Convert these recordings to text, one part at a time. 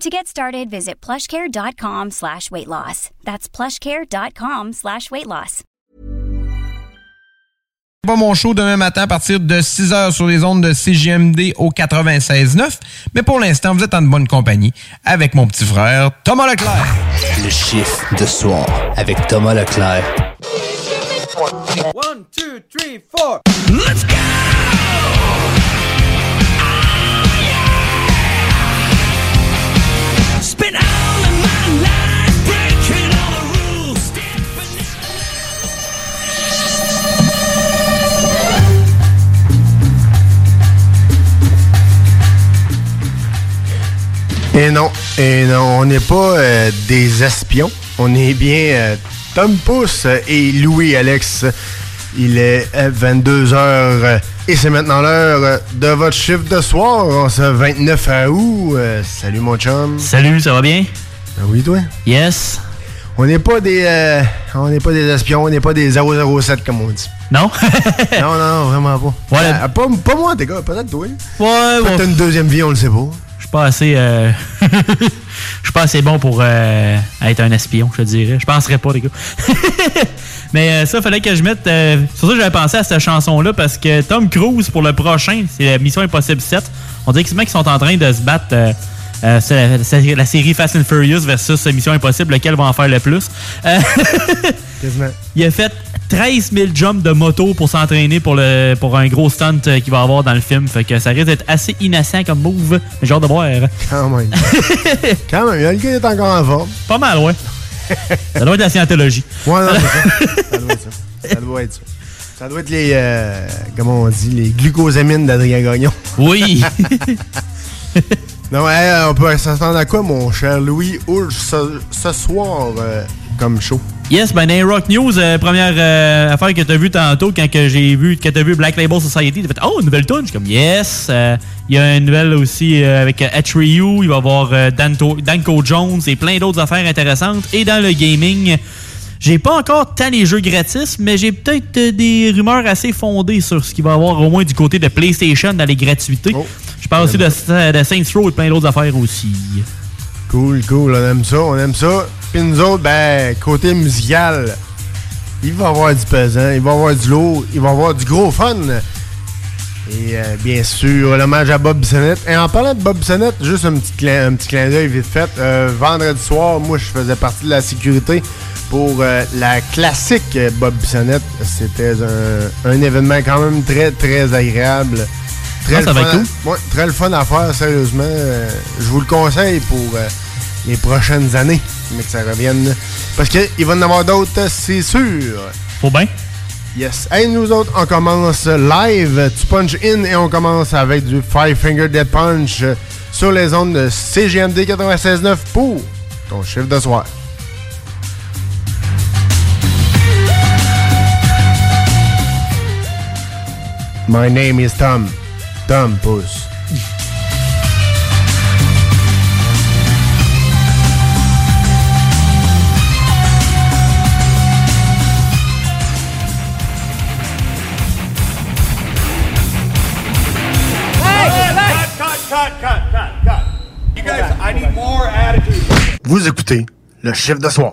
To get started, visit plushcare.com slash weight loss. That's plushcare.com slash weight loss. pas mon show demain matin à partir de 6h sur les ondes de CGMD au 96.9. Mais pour l'instant, vous êtes en bonne compagnie avec mon petit frère Thomas Leclerc. Le chiffre de soir avec Thomas Leclerc. One, two, three, four. Let's go! Et non, et non, on n'est pas euh, des espions. On est bien euh, Tom Pousse et Louis-Alex. Il est 22h et c'est maintenant l'heure de votre chiffre de soir en ce 29 août. Euh, salut mon chum. Salut, ça va bien? Ben oui, toi? Yes. On n'est pas des euh, on n'est pas des espions, on n'est pas des 007 comme on dit. Non? non, non, vraiment pas. Ouais. Euh, pas, pas moi, tes gars, peut-être toi. Ouais, Peut-être une deuxième vie, on le sait pas. Je suis pas assez. euh, Je suis pas assez bon pour euh, être un espion, je te dirais. Je penserais pas, les gars. Mais euh, ça, fallait que je mette. euh, pour ça que j'avais pensé à cette chanson-là, parce que Tom Cruise, pour le prochain, c'est la Mission Impossible 7. On dirait qu'ils sont en train de se battre. euh, euh, c'est la, série Fast and Furious versus Mission Impossible, lequel va en faire le plus. Il a fait 13 000 jumps de moto pour s'entraîner pour, le, pour un gros stunt qu'il va avoir dans le film. Fait que ça risque d'être assez innocent comme move. Mais hâte de voir. Quand même. Quand même, le gars est encore en forme. Pas mal, ouais. Ça doit être la scientologie. Ouais, non, c'est ça. Ça doit être ça. Ça doit être ça. Ça doit être les, euh, comment on dit, les glucosamines d'Adrien Gagnon. Oui. non, hey, on peut s'attendre à quoi, mon cher Louis, Ours, ce, ce soir, euh, comme show? Yes, ben dans Rock News, euh, première euh, affaire que t'as vu tantôt, quand que j'ai vu que t'as vu Black Label Society, t'as fait Oh, une nouvelle tune. Je suis comme Yes. Euh, Il y a une nouvelle aussi euh, avec euh, Ryu, il va y avoir euh, Danto- Danko Jones et plein d'autres affaires intéressantes. Et dans le gaming, j'ai pas encore tant les jeux gratis, mais j'ai peut-être euh, des rumeurs assez fondées sur ce qu'il va y avoir au moins du côté de PlayStation dans les gratuités. Je parle aussi de, de Saints Row et plein d'autres affaires aussi. Cool, cool, on aime ça, on aime ça. Puis nous autres, ben, côté musical, il va y avoir du pesant, il va y avoir du lourd, il va y avoir du gros fun. Et euh, bien sûr, l'hommage à Bob Bissonnette. Et en parlant de Bob Bissonnette, juste un petit clin, un petit clin d'œil vite fait. Euh, vendredi soir, moi, je faisais partie de la sécurité pour euh, la classique Bob Bissonnette. C'était un, un événement quand même très, très agréable. Très Ah, le fun à-. Ouais, très le fun à faire, sérieusement. Je vous le conseille pour les prochaines années, mais que ça revienne. Parce qu'il va y en avoir d'autres, c'est sûr. Faut bien. Yes. Hey, nous autres, on commence live. Tu punch in et on commence avec du Five Finger Dead Punch sur les ondes de CGMD 96.9 pour ton chiffre de soir. My name is Tom. Tom Puss. Vous écoutez le chiffre de soir.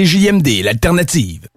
CJMD, l'alternative.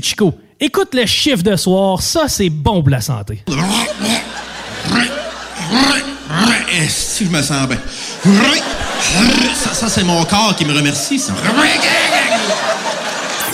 C'est Chico. Écoute le chiffre de soir, ça c'est bon pour la santé. Si je me sens bien? Ça, ça, c'est mon corps qui me remercie. ça.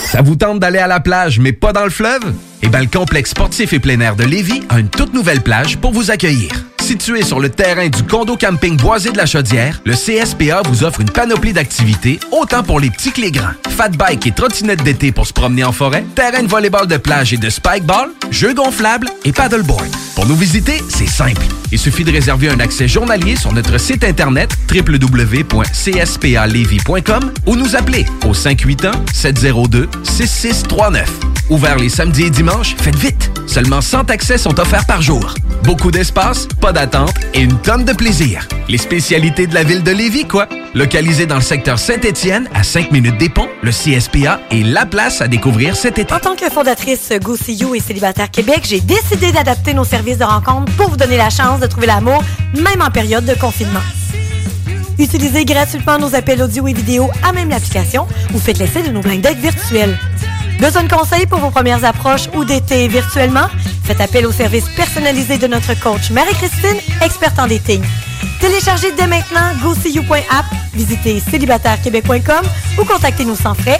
Ça vous tente d'aller à la plage, mais pas dans le fleuve? Eh bien, le complexe sportif et plein air de Lévis a une toute nouvelle plage pour vous accueillir. Situé sur le terrain du condo camping boisé de la Chaudière, le CSPA vous offre une panoplie d'activités, autant pour les petits que les grands. Fat bike et trottinette d'été pour se promener en forêt, terrain de volleyball de plage et de spikeball, jeux gonflables et paddleboard. Pour nous visiter, c'est simple. Il suffit de réserver un accès journalier sur notre site internet www.cspalevy.com ou nous appeler au 581-702-6639. Ouvert les samedis et dimanches, faites vite. Seulement 100 accès sont offerts par jour. Beaucoup d'espace, pas d'attente et une tonne de plaisir. Les spécialités de la ville de Lévis, quoi. Localisé dans le secteur Saint-Étienne, à 5 minutes des ponts, le CSPA est la place à découvrir cet été. En tant que fondatrice Go See You et Célibataire Québec, j'ai décidé d'adapter nos services de rencontre pour vous donner la chance de trouver l'amour, même en période de confinement. Utilisez gratuitement nos appels audio et vidéo à même l'application ou faites l'essai de nos blindes dates virtuels. Besoin de conseils pour vos premières approches ou d'été virtuellement? Faites appel au service personnalisé de notre coach Marie-Christine, experte en dating. Téléchargez dès maintenant GoSeeYou.app, visitez célibatairequebec.com ou contactez-nous sans frais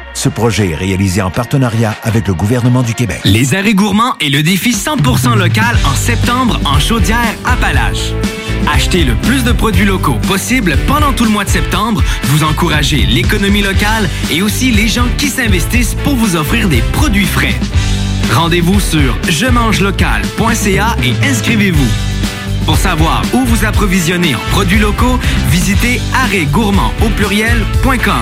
Ce projet est réalisé en partenariat avec le gouvernement du Québec. Les arrêts gourmands et le défi 100% local en septembre en Chaudière-Appalaches. Achetez le plus de produits locaux possible pendant tout le mois de septembre. Vous encouragez l'économie locale et aussi les gens qui s'investissent pour vous offrir des produits frais. Rendez-vous sur je local.ca et inscrivez-vous. Pour savoir où vous approvisionner en produits locaux, visitez arrêtgourmand au pluriel.com.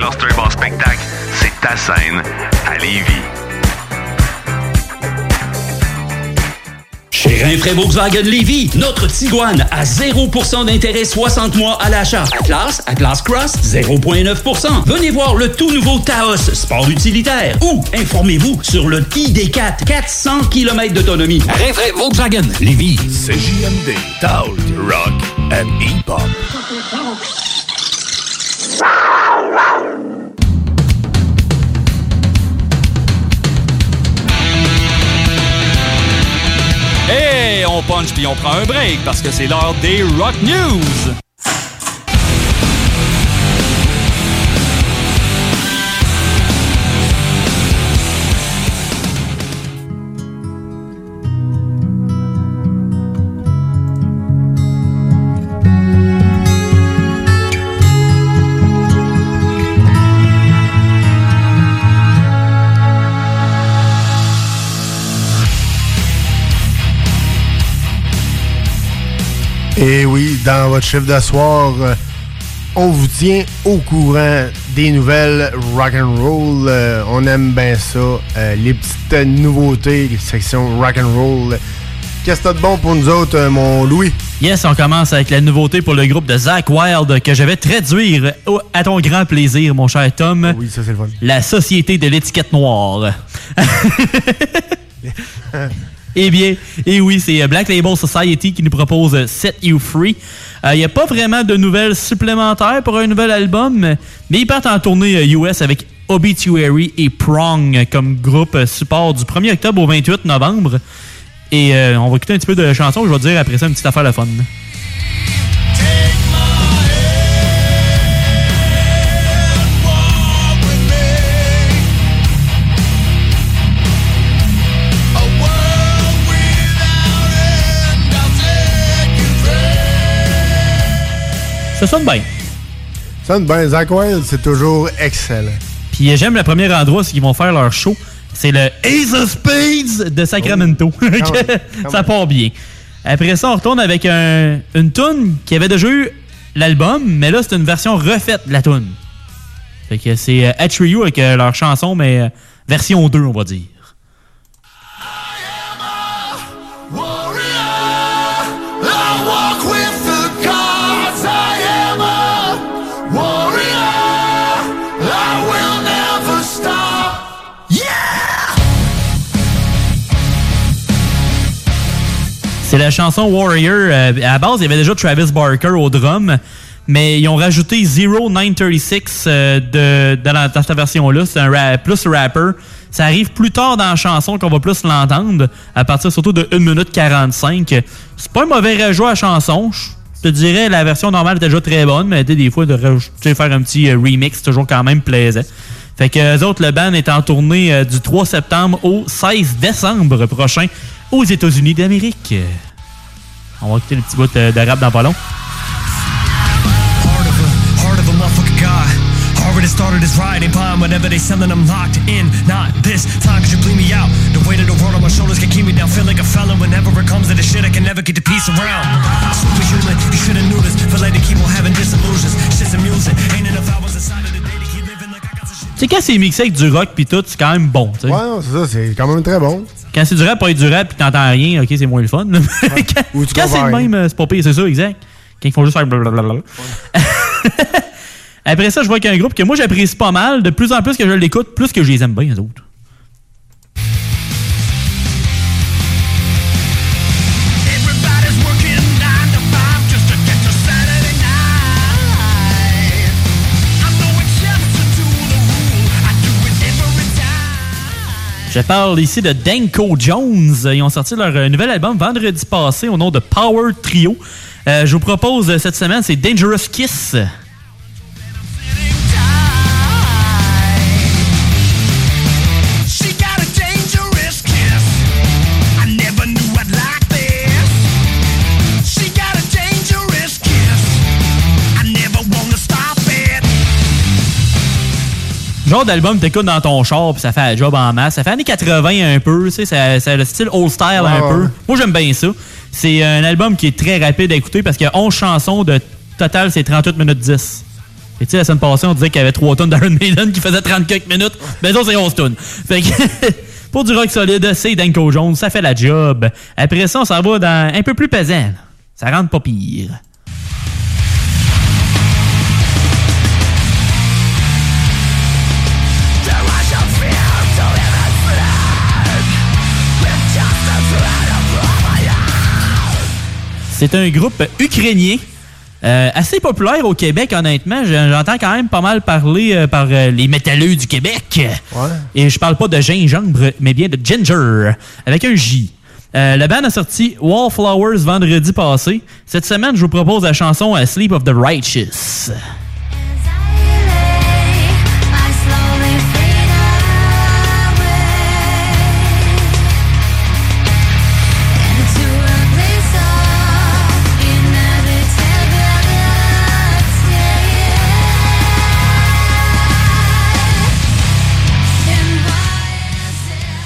Cluster Bar Spectacle, c'est ta scène à Lévis. Chez Rinfraie Volkswagen Lévy, notre Tiguan à 0% d'intérêt 60 mois à l'achat. Atlas, Atlas Cross, 0,9%. Venez voir le tout nouveau Taos, sport utilitaire. Ou informez-vous sur le ID4, 400 km d'autonomie. Rinfraie Volkswagen Lévy. CJMD, Talk, Rock and Hip-Hop. On punch puis on prend un break parce que c'est l'heure des Rock News. Et oui, dans votre chiffre de soir, euh, on vous tient au courant des nouvelles rock and roll. Euh, on aime bien ça. Euh, les petites nouveautés, section rock and roll. Qu'est-ce que t'as de bon pour nous autres, euh, mon Louis? Yes, on commence avec la nouveauté pour le groupe de Zach Wild que je vais traduire au- à ton grand plaisir, mon cher Tom. Oui, ça c'est le fun. La Société de l'étiquette noire. Eh bien, et oui, c'est euh, Black Label Society qui nous propose euh, Set You Free. Il n'y a pas vraiment de nouvelles supplémentaires pour un nouvel album, mais ils partent en tournée euh, US avec Obituary et Prong euh, comme groupe euh, support du 1er octobre au 28 novembre. Et euh, on va écouter un petit peu de chansons, je vais dire après ça une petite affaire de fun. Ça sonne bien. Ça sonne bien. Zach Wild, c'est toujours excellent. Puis j'aime le premier endroit, c'est qu'ils vont faire leur show. C'est le Ace of Spades de Sacramento. Oh. Même, quand ça part bien. Après ça, on retourne avec un- une tune qui avait déjà eu l'album, mais là, c'est une version refaite de la tune. Fait que c'est euh, Atreyu avec euh, leur chanson, mais euh, version 2, on va dire. C'est la chanson Warrior. Euh, à la base, il y avait déjà Travis Barker au drum, mais ils ont rajouté Zero 936 euh, de, dans, la- dans cette version-là. C'est un rap- plus rapper. Ça arrive plus tard dans la chanson qu'on va plus l'entendre, à partir surtout de 1 minute 45. C'est pas un mauvais rejout à la chanson. Je te dirais, la version normale était déjà très bonne, mais des fois, de faire un petit euh, remix, toujours quand même plaisant. Fait que eux autres, le band est en tournée du 3 septembre au 16 décembre prochain aux États-Unis d'Amérique. On va écouter le petit bout de, de rap dans pas long. Already started his riding pine whenever they selling I'm locked in. Not this time, cause you bleed me out. The weight of the world on my shoulders can keep me down. Feel like a felon whenever it comes to the shit I can never get the peace around. Superhuman, you should've knew this. Feel like they keep on having disillusions. Shit's amusing. Ain't enough hours inside sais, quand c'est mixé avec du rock puis tout, c'est quand même bon. tu sais. Ouais, c'est ça, c'est quand même très bon. Quand c'est du rap, pas être du rap puis t'entends rien, ok, c'est moins le fun. quand Ou tu quand c'est le même, euh, c'est pas pire, c'est ça, exact. Quand ils font juste faire blablabla. Après ça, je vois qu'il y a un groupe que moi j'apprécie pas mal. De plus en plus que je l'écoute, plus que je les aime bien, les autres. Je parle ici de Danko Jones. Ils ont sorti leur euh, nouvel album vendredi passé au nom de Power Trio. Euh, je vous propose euh, cette semaine, c'est Dangerous Kiss. Genre d'album t'écoutes dans ton char puis ça fait la job en masse. Ça fait années 80 un peu, tu sais, a le style old style un peu. Moi j'aime bien ça. C'est un album qui est très rapide à écouter parce qu'il y a 11 chansons de total, c'est 38 minutes 10. Et tu sais, la semaine passée, on disait qu'il y avait 3 tonnes d'Iron Maiden qui faisait 30 quelques minutes. Ben ça, c'est 11 tonnes. Fait que pour du rock solide, c'est Danko Jones, ça fait la job. Après ça, on s'en va dans un peu plus pesant. Ça rentre pas pire. C'est un groupe ukrainien. euh, assez populaire au Québec, honnêtement. Je- J'entends quand même pas mal parler euh, par euh, les métalleux du Québec. Et je parle pas de gingembre, mais bien de ginger, avec un J. Le band a sorti Wallflowers vendredi passé. Cette semaine, je vous propose la chanson Sleep of the Righteous.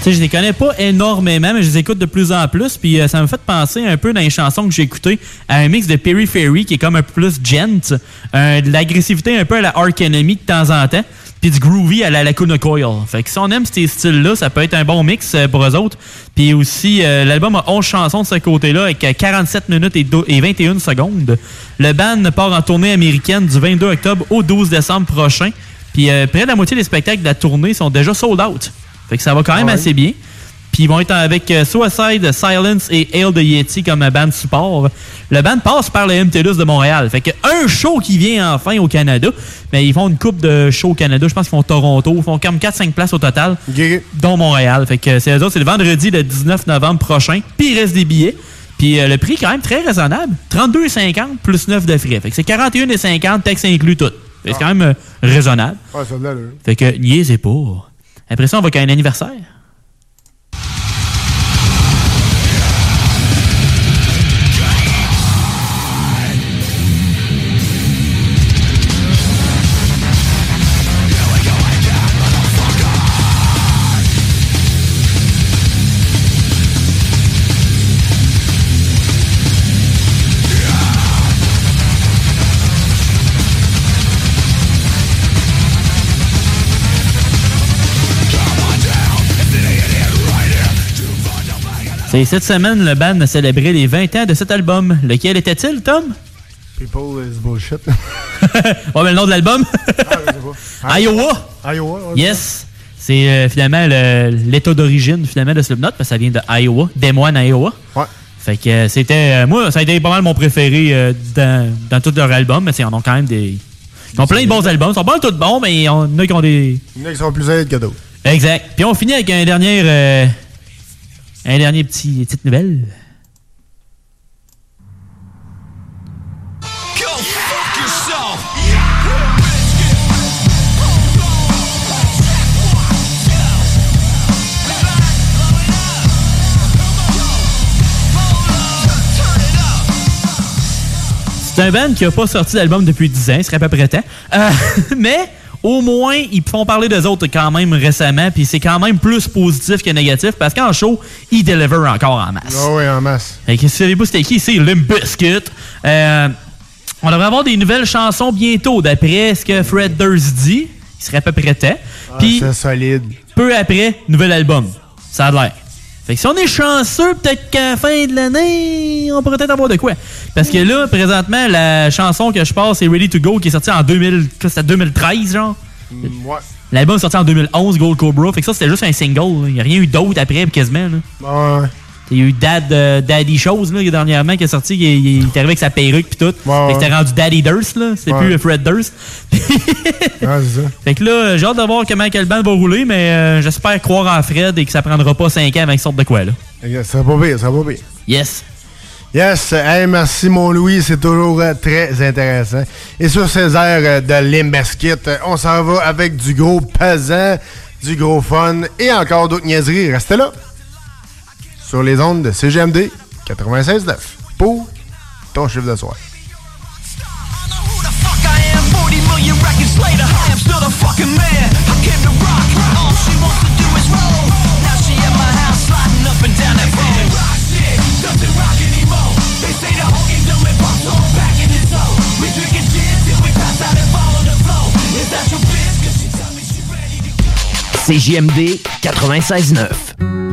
Sais, je les connais pas énormément, mais je les écoute de plus en plus. Puis euh, ça me fait penser un peu dans les chansons que j'ai écoutées à un mix de Perry Ferry qui est comme un peu plus gent, euh, de l'agressivité un peu à la Ark Enemy de temps en temps, puis du groovy à la Lacuna Coil. Fait que si on aime ces styles-là, ça peut être un bon mix euh, pour eux autres. Puis aussi, euh, l'album a 11 chansons de ce côté-là avec euh, 47 minutes et, do- et 21 secondes. Le band part en tournée américaine du 22 octobre au 12 décembre prochain. Puis euh, près de la moitié des spectacles de la tournée sont déjà sold out. Fait que ça va quand même Ouais. assez bien. Puis ils vont être avec euh, Suicide, Silence et Hail the Yeti comme band support. Le band passe par le MTLUS de Montréal. Fait que un show qui vient enfin au Canada. Mais ils font une coupe de shows au Canada. Je pense qu'ils font Toronto. Ils font comme 4-5 places au total. Dont Montréal. Fait que c'est eux autres, c'est le vendredi le 19 novembre prochain. Puis il reste des billets. Puis euh, le prix est quand même très raisonnable. 32,50 plus 9 de frais. Fait que c'est 41,50 texte inclus tout. C'est quand même euh, raisonnable. Ouais, ça de. Fait que niaisez pas. Après on va qu'à un anniversaire. C'est cette semaine, le band a célébré les 20 ans de cet album. Lequel était-il, Tom? People is bullshit. Ouais, mais le nom de l'album? Iowa! Iowa, ouais. Yes! C'est euh, finalement le- l'état d'origine finalement de Slipknot, parce que ça vient de Iowa, Des Moines, Iowa. Ouais. Fait que euh, c'était. euh, moi, ça a été pas mal mon préféré euh, dans, dans tout leur album, mais ils en ont quand même des. Ils ont plein de bons albums. Ils sont pas tous bons, mais il y en a qui ont des. Il y en a qui sont plus aides que d'autres. Exact. Puis on finit avec un dernier. Un dernier petit petite nouvelle. C'est un band qui a pas sorti d'album depuis 10 ans, il serait à peu près temps. Euh, mais au moins, ils font parler d'eux autres quand même récemment, puis c'est quand même plus positif que négatif, parce qu'en show, ils deliver encore en masse. Ah ouais, en masse. Que si vous savez pas c'était qui, c'est Limp Bizkit. Euh, on devrait avoir des nouvelles chansons bientôt, d'après ce que Fred Durst dit. Il serait à peu près temps. Puis, Ah, c'est solide. peu après, nouvel album. Ça a l'air. Fait que si on est chanceux, peut-être qu'à la fin de l'année, on pourrait peut-être avoir de quoi. Parce que là, présentement, la chanson que je passe, c'est Ready to Go, qui est sortie en 2000, quoi, c'était 2013, genre? Mm, Ouais. L'album est sorti en 2011, Gold Cobra. Fait que ça, c'était juste un single. Il n'y a rien eu d'autre après, quasiment. Là. Ouais. Il y a eu Dad, euh, Daddy Chose, là, dernièrement, qui est sorti. Il, il- il est arrivé avec sa perruque puis tout. Fait que c'était rendu Daddy Durst, là. C'était Ouais. plus euh, Fred Durst. C'est ça. Fait que là, j'ai hâte de voir comment que le band va rouler, mais euh, j'espère croire en Fred et que ça prendra pas 5 ans avec sorte de quoi, là. Ça va pas pire, ça va pas pire. Yes. Yes, hey, merci mon Louis, c'est toujours euh, très intéressant. Et sur ces airs euh, de Limbaskit, on s'en va avec du gros pesant, du gros fun et encore d'autres niaiseries. Restez là, sur les ondes de CGMD 96.9 pour ton chiffre de soirée. CJMD 96.9.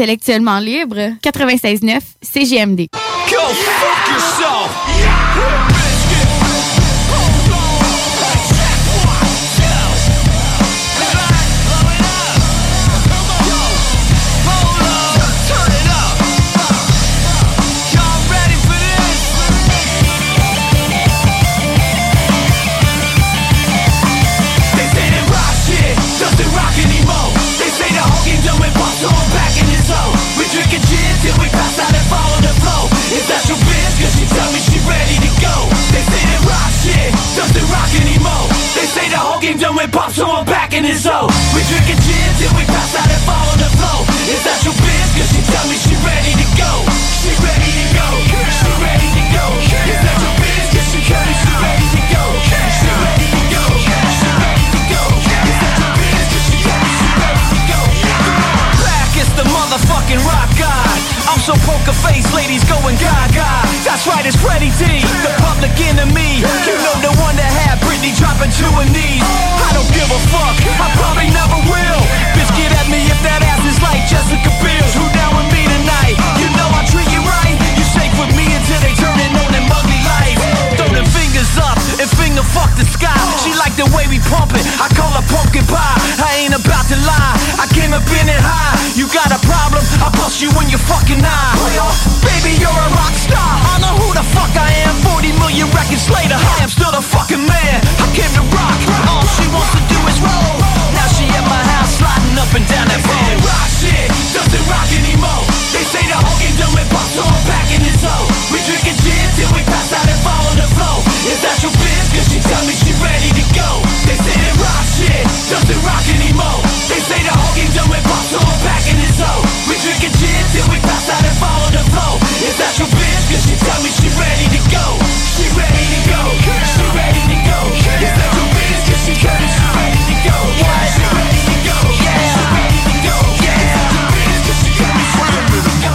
intellectuellement libre. 96.9 CGMD. Go fuck! The whole game done with pop, so I'm back in his zone. We drinking gin till we pass out and fall on the floor. Is that your bitch? Cause she tell me she ready to go. She ready to go. She ready to go. Is that your? Cause she tell me she ready to go. She ready to go. She ready to go. Is that your? Cause she tell me she ready to go. Is the motherfucking rock so poker face, ladies going gaga. That's right, it's Freddie D, the public enemy. You know the one that had Britney dropping to her knees. I don't give a fuck, I probably never will. Bitch, get at me if that ass is like Jessica Biel's. Who down with me fuck the sky. She like the way we pump it. I call her pumpkin pie. I ain't about to lie. I came up in it high. You got a problem? I bust you in your fucking eye. Baby, you're a rock star. I know who the fuck I am. 40 million records later, I am still the fucking man. I came to rock. All she wants to do is roll. Now she at my house sliding up and down that that rock shit doesn't rock anymore. They say the whole done with pop, so I'm back in his zone. We drinking gin till we pass out and fall on the floor. Is that your bitch? Ready to go. They say that rock shit doesn't rock anymore. They say the whole game done with pop, so I'm back in his zone. We drinking gin till we pass out and fall on the floor. Is that your bitch? Cause she tell me she ready to go. She ready to go. She ready to go. Is that your bitch? Cause she tell me she ready to go. She ready to go. She ready to go. Is that your she tell me she ready to go.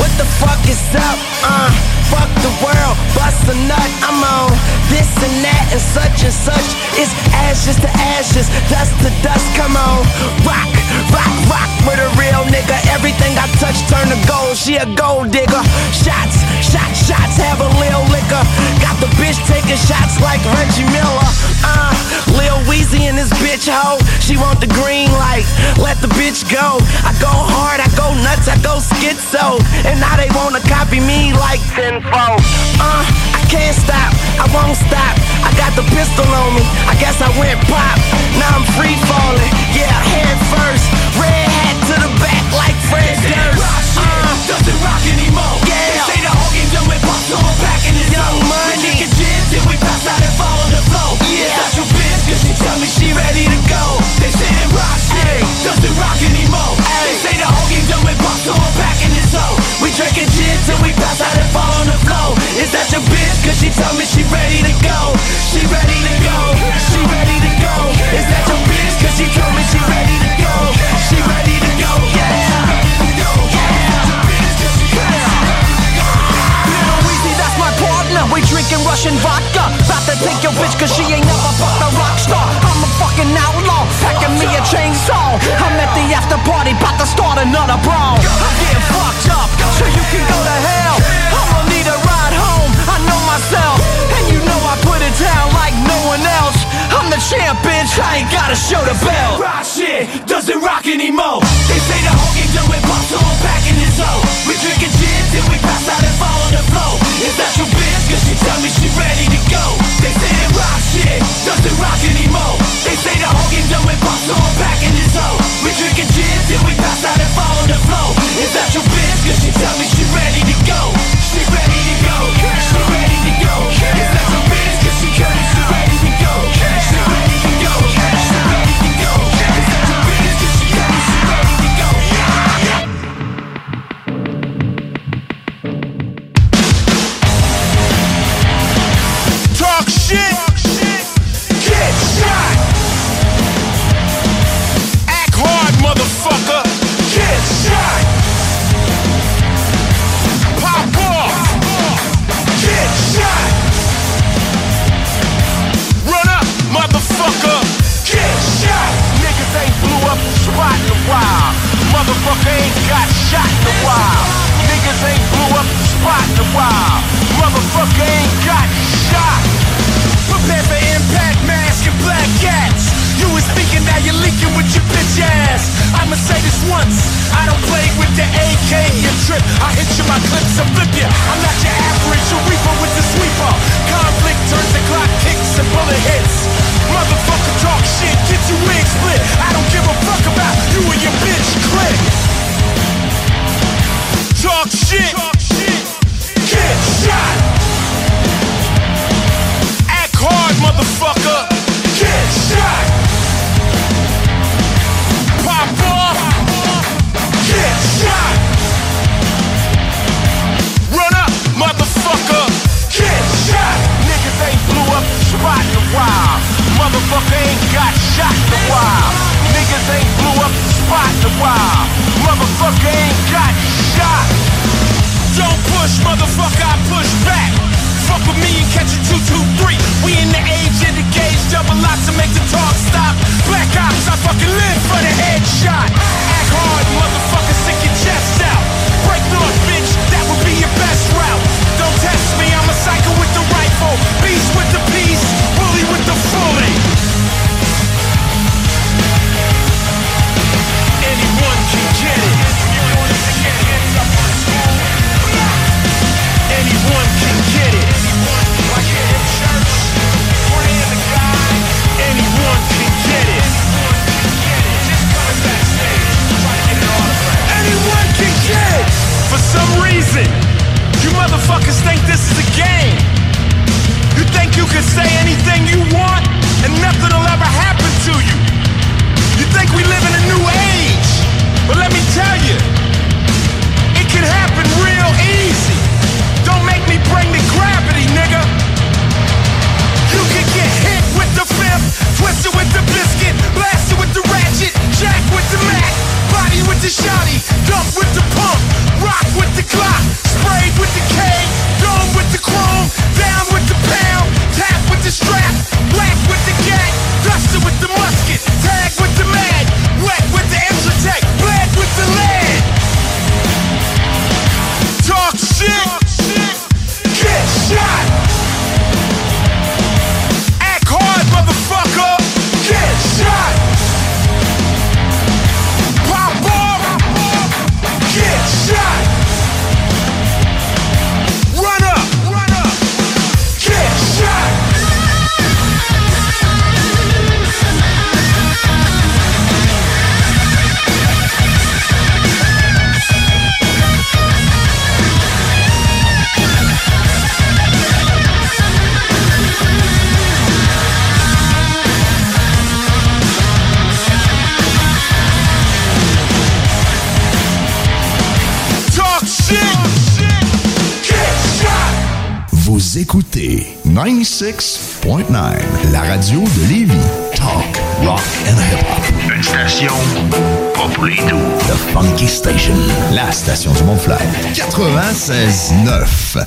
What the fuck is up? This and that and such and such. It's ashes to ashes, dust to dust. Come on, rock, rock, rock with a real nigga. Everything I touch turn to gold. She a gold digger. Shots, shots, shots. Have a lil liquor. Got the bitch taking shots like Reggie Miller. Uh, Lil Weezy and this bitch hoe. She want the green light. Let the bitch go. I go hard, I go nuts, I go schizo. And now they wanna copy me like tenfold. Uh, can't stop, I won't stop. I got the pistol on me. I guess I went pop. Now I'm free falling. Yeah, head first. Red hat to the back like Fred Durst. shit uh, doesn't rock anymore. Yeah. They say the whole game done with pop, so I'm back in his Young zone. Money. We drinking gin till we pass out and fall on the floor. Yeah. Is that your bitch? Cause she tell me she ready to go. They say that rock shit doesn't rock anymore. They say the whole game done with pop, so I'm back in his zone. We drinking gin till we pass out and fall on the floor. Is that your she told me she ready to go. She ready to go. She ready to go. Is that your bitch? Cause she told me she ready to go. She ready to go. Yeah. Lil Weezy, that's my partner. We drinking Russian vodka. About to take your bitch cause she ain't never fucked a rock star. I'm a fucking outlaw, packing me a chainsaw. I'm at the after party, about to start another brawl. I'm getting fucked up, so you can go to hell. Champ, bitch, I ain't gotta show the belt. Rock shit doesn't rock anymore. They say the whole game done with I'm back in his zone. We drinking gin till we pass out and fall on the floor. Is that your bitch? Cause she tell me she ready to go. They say that rock shit doesn't rock anymore. They say the whole game done with I'm back in his zone. We drinking gin till we pass out and fall on the floor. Is that your bitch? Cause she tell me she ready to go. She ready to go. She ready to go. Is that your ain't got shot in a while. Niggas ain't blew up the spot in a while. Motherfucker ain't got shot. Prepare for impact, mask and black cats. You was speaking, now you're leaking with your bitch ass. I'ma say this once. I don't play with the AK, you trip. I hit you my clips and flip you. I'm not your average, you reaper with the sweeper. Conflict turns to clock kicks and bullet hits. Motherfucker talk shit, get your wig split. I don't give a fuck about you and your bitch click. Talk shit. Get shot. Act hard, motherfucker. The in while. Motherfucker ain't got shot in a while. Niggas ain't blew up the spot in a while. Motherfucker ain't got shot. Don't push, motherfucker, I push back. Fuck with me and catch a 223. We in the age of the gauge, double lots to make the talk stop. Black ops, I fucking live for the headshot. Act hard, motherfucker, stick your chest out. Break north, bitch, that would be your best route. Don't test me, I'm a psycho with the rifle. Beast with the For some reason, you motherfuckers think this is a game. You think you can say anything you want and nothing will ever happen to you. You think we live in a new age. But let me tell you, it can happen real easy. Don't make me bring the gravity, nigga. You can get hit with the fifth, twisted with the biscuit, blasted with the ratchet, jack with the mac, body with the shotty, dump with the pump, rock with the clock, sprayed with the K, 96.9, la radio de Lévis. Talk, rock and hip-hop. Une station pas pour les. The Funky Station, la station du Mont-Flair. 96.9.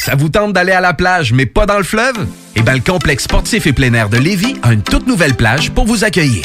Ça vous tente d'aller à la plage, mais pas dans le fleuve? Eh bien, le complexe sportif et plein air de Lévis a une toute nouvelle plage pour vous accueillir.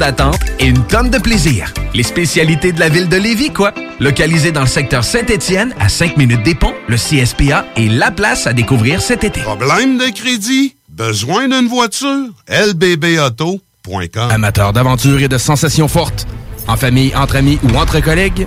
d'attente et une tonne de plaisir. Les spécialités de la ville de Lévis, quoi. Localisé dans le secteur Saint-Étienne, à 5 minutes des ponts, le CSPA est la place à découvrir cet été. Problème de crédit? Besoin d'une voiture? lbbauto.com Amateur d'aventure et de sensations fortes, en famille, entre amis ou entre collègues,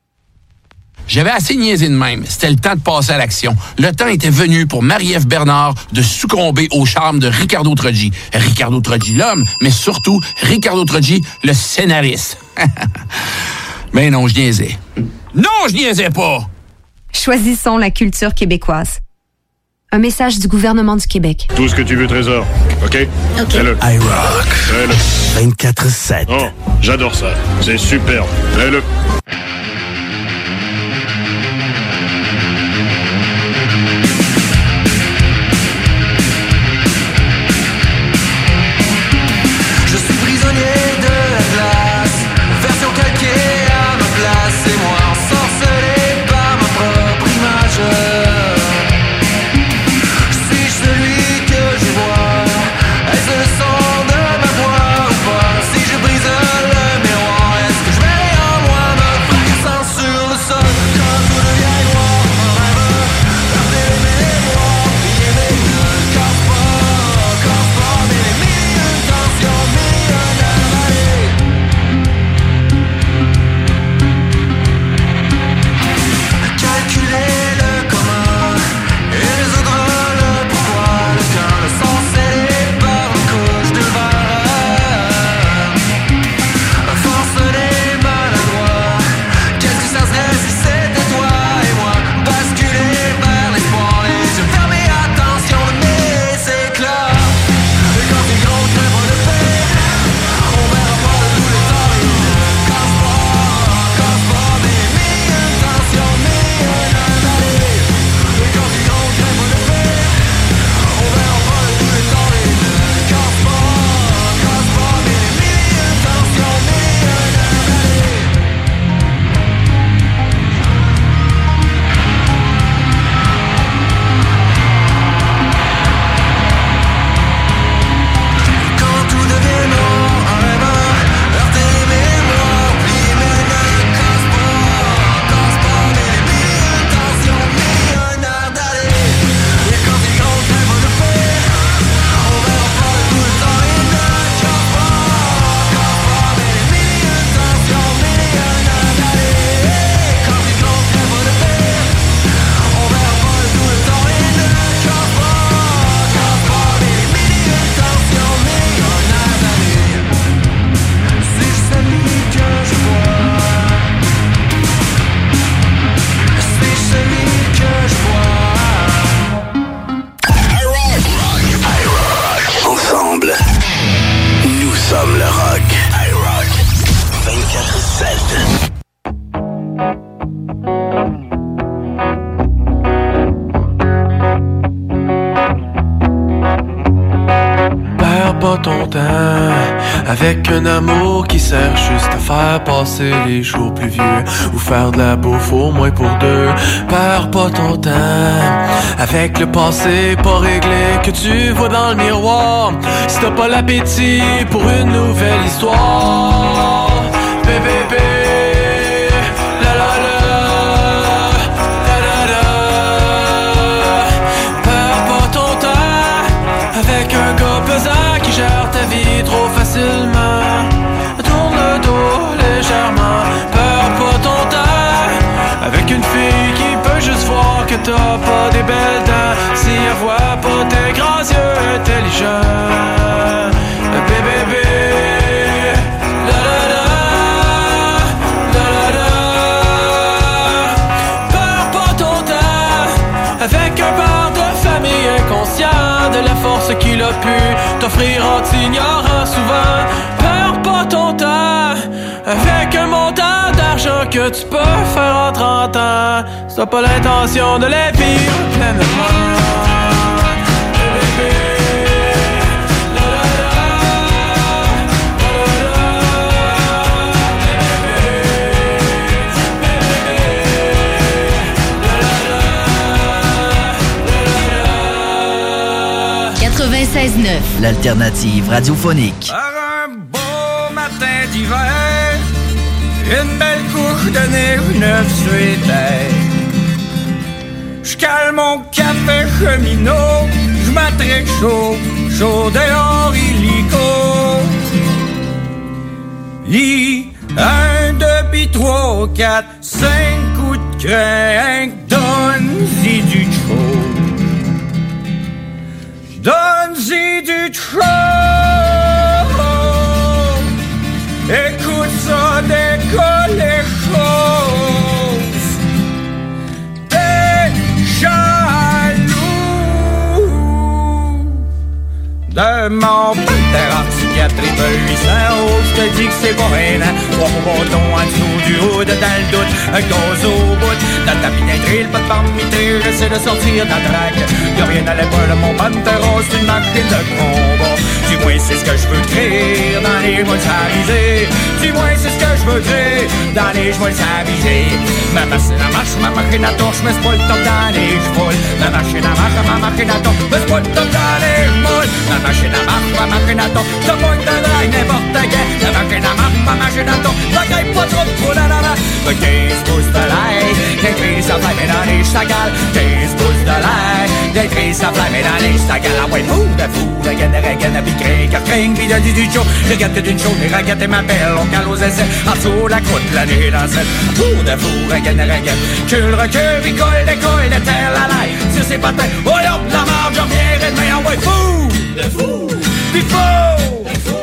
J'avais assez niaisé de même. C'était le temps de passer à l'action. Le temps était venu pour Marie-Ève Bernard de succomber au charme de Ricardo Troggi. Ricardo Troggi, l'homme, mais surtout Ricardo Troggi, le scénariste. mais non, je niaisais. Non, je niaisais pas! Choisissons la culture québécoise. Un message du gouvernement du Québec. Tout ce que tu veux, Trésor. OK? OK. Fais-le. iRock. Fais-le. 24-7. Oh, j'adore ça. C'est superbe. Fais-le. Faire de la bouffe au moins pour deux. Perds pas ton temps avec le passé pas réglé que tu vois dans le miroir. Si t'as pas l'appétit pour une nouvelle histoire, bébé. La que tu peux faire en 30 ans. T'as pas l'intention de les vivre pleinement. L'alternative radiophonique. Neuve sur les terres. Je cale mon café cheminot, je m'attrape chaud, chaud dehors illico. I, un, deux, puis trois, quatre, cinq coups de crainte, de mon pantera psychiatrie de 800 euros. Je te dis que c'est pas hein. Trois bâtons en dessous du haut, dans le doute, un gaz au bout. Dans ta pinaiderie, pas de parmité, j'essaie de sortir de la drague. Y'a rien à l'épaule, mon pantera, c'est une machine de combat. Du moins, c'est ce que je veux créer dans les mois avisés. Du moins, c'est ce que je veux créer dans les mois avisés. Ma machine à marche, ma machine à torche, mais c'est pas le top dans les chevaux. Ma machine à marche, ma machine à torche, mais c'est pas le top dans les moules. Ma machine à marche, ma machine à torche, t'as pas de drague n'importe quel. Ma machine à gagne pas trop de la la la. Le 15 pouces de l'ail, des flamme dans les chagales. 15 pouces de l'ail, des flamme dans les. Ah ouais, fou, de fou, de gaine, de gaine, de picré, car cring, puis de du d'une et ma belle, on cale aux essais. En dessous, la croûte, la nuit dans cette. Fou, de fou, de gaine, de gaine. Cul, recul, picole, décolle, de terre, la laille. Sur ses patins, oh la marge, je reviendrai demain. Ah ouais, fou, de fou, puis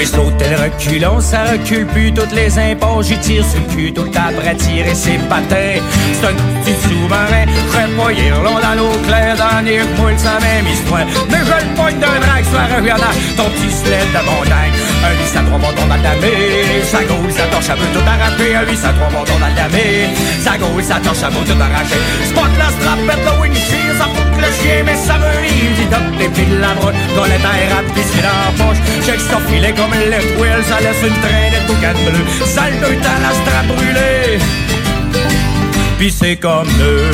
J'ai sauté le reculon, ça recule plus toutes les impôts. J'y tire sur le cul tout le temps après tirer ses patins. C'est un petit sous-marin, pas long dans l'eau claire, dans les moule sa même histoire. Mais je le pointe d'un drague, soit reviendant ton petit sled de montagne. Un 8 à 3 bâtons dans le sa gaule, sa torche, elle veut tout arracher. Un 8 à 3 bâtons dans le sa gaule, sa torche, elle veut tout arracher. Spot la strapette, le windshield, ça fout le chien, mais ça me livre. Dit top les de la broche, dans les terres à pisser dans la poche. Que ça filet comme le left wheel, ça laisse une traînée de boucan bleu. Sale temps, la strap brûlée. Pis c'est comme eux.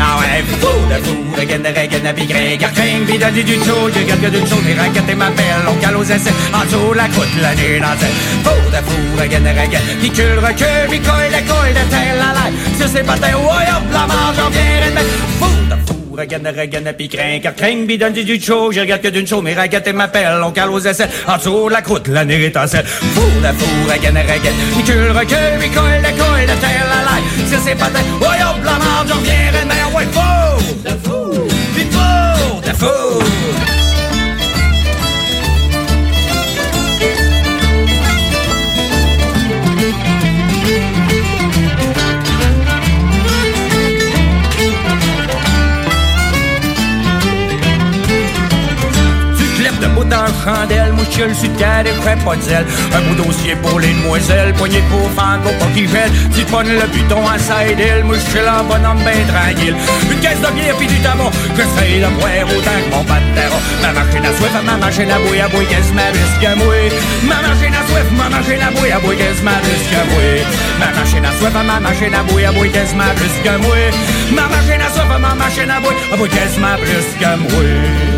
Ah ouais, fou de fou, regaine de regaine de pis de du chaud, je garde chose, les raquettes et ma belle, on cale aux essais, la croûte, la nuit dans cette. Fou de fou, regaine de regaine, pis cul, recul, pis coille, de coille, de terre, la laille, sur ses patins, ouais, hop, la marge, de Fou de fou, regaine de regaine, pis crin, garcring, pis de du chaud, je regarde que d'une chose, mes raquettes et ma pelle, on cale aux essais, en dessous la croûte, la nuit dans cette. Fou de fou, regaine de regaine, pis cul, recul, pis coille, de coille, de terre, la laille, sur ses patins, ouais, hop, la marge, j'en viens, de ouais, fou. De fou, pis fou. De fou. Dans le chandelle, mouchule sur terre et fais pas de zèle. Un beau dossier pour les demoiselles, poignée pour fango, pas qui gèle. Tu le buton à side hill, mouchule en bonhomme ben tranquille. Une caisse de bière pis du tabac, j'essaye de boire autant que mon pantera. Ma machine à soif, ma machine à bouille, à bouille, qu'est-ce ma plus que moi? Ma machine à soif, ma machine à bouille, à bouille, qu'est-ce ma plus que moi? Ma machine à soif, ma machine à bouille, à bouille, qu'est-ce ma plus que moi? Ma machine à soif, ma machine à bouille, à bouille, qu'est-ce ma plus que moi?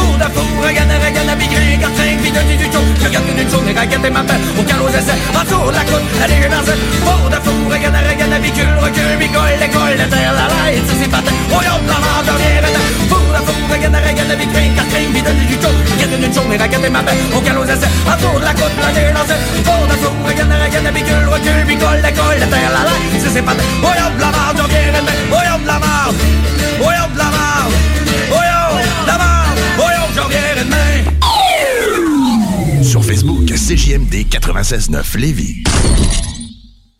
de fou, regarde, regarde la bigrin, cartin, bidon du je regarde d'une chose, et regarde ma paix, au essais, en la côte, j'ai en scène, four de fou, regarde, regarde, recule, recule, il colle, la terre, la laille, si c'est pas terre, oh yop, la mort, viens, rendre, four de fou, regarde, regarde cartin, bidon du et paix, au essais, la côte, de fou, regarde, regarde la terre, la si c'est oh yop, la mort, j'en viens, rendre, oh yop, la mort, oh la CJMD 96.9 Lévis.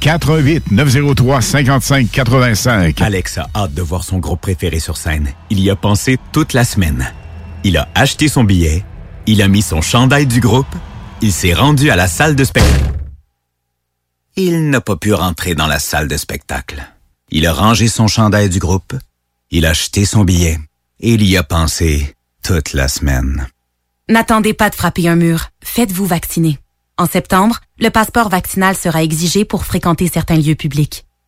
418 903 55 85. Alex a hâte de voir son groupe préféré sur scène. Il y a pensé toute la semaine. Il a acheté son billet, il a mis son chandail du groupe, il s'est rendu à la salle de spectacle. Il n'a pas pu rentrer dans la salle de spectacle. Il a rangé son chandail du groupe, il a acheté son billet et il y a pensé toute la semaine. N'attendez pas de frapper un mur. Faites-vous vacciner. En septembre, le passeport vaccinal sera exigé pour fréquenter certains lieux publics.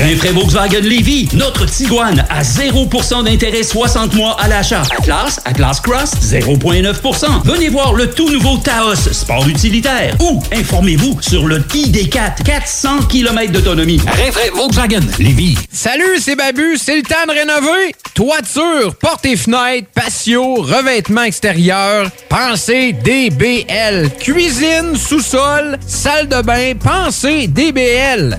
Rinfraie Volkswagen Lévy, notre Tiguan à 0% d'intérêt 60 mois à l'achat. Atlas, Atlas Cross, 0,9%. Venez voir le tout nouveau Taos, sport utilitaire. Ou informez-vous sur le ID4, 400 km d'autonomie. Rinfraie Volkswagen Lévy. Salut, c'est Babu, c'est le temps de rénover. Toiture, portes et fenêtres, patio, revêtement extérieur, pensez DBL. Cuisine, sous-sol, salle de bain, pensez DBL.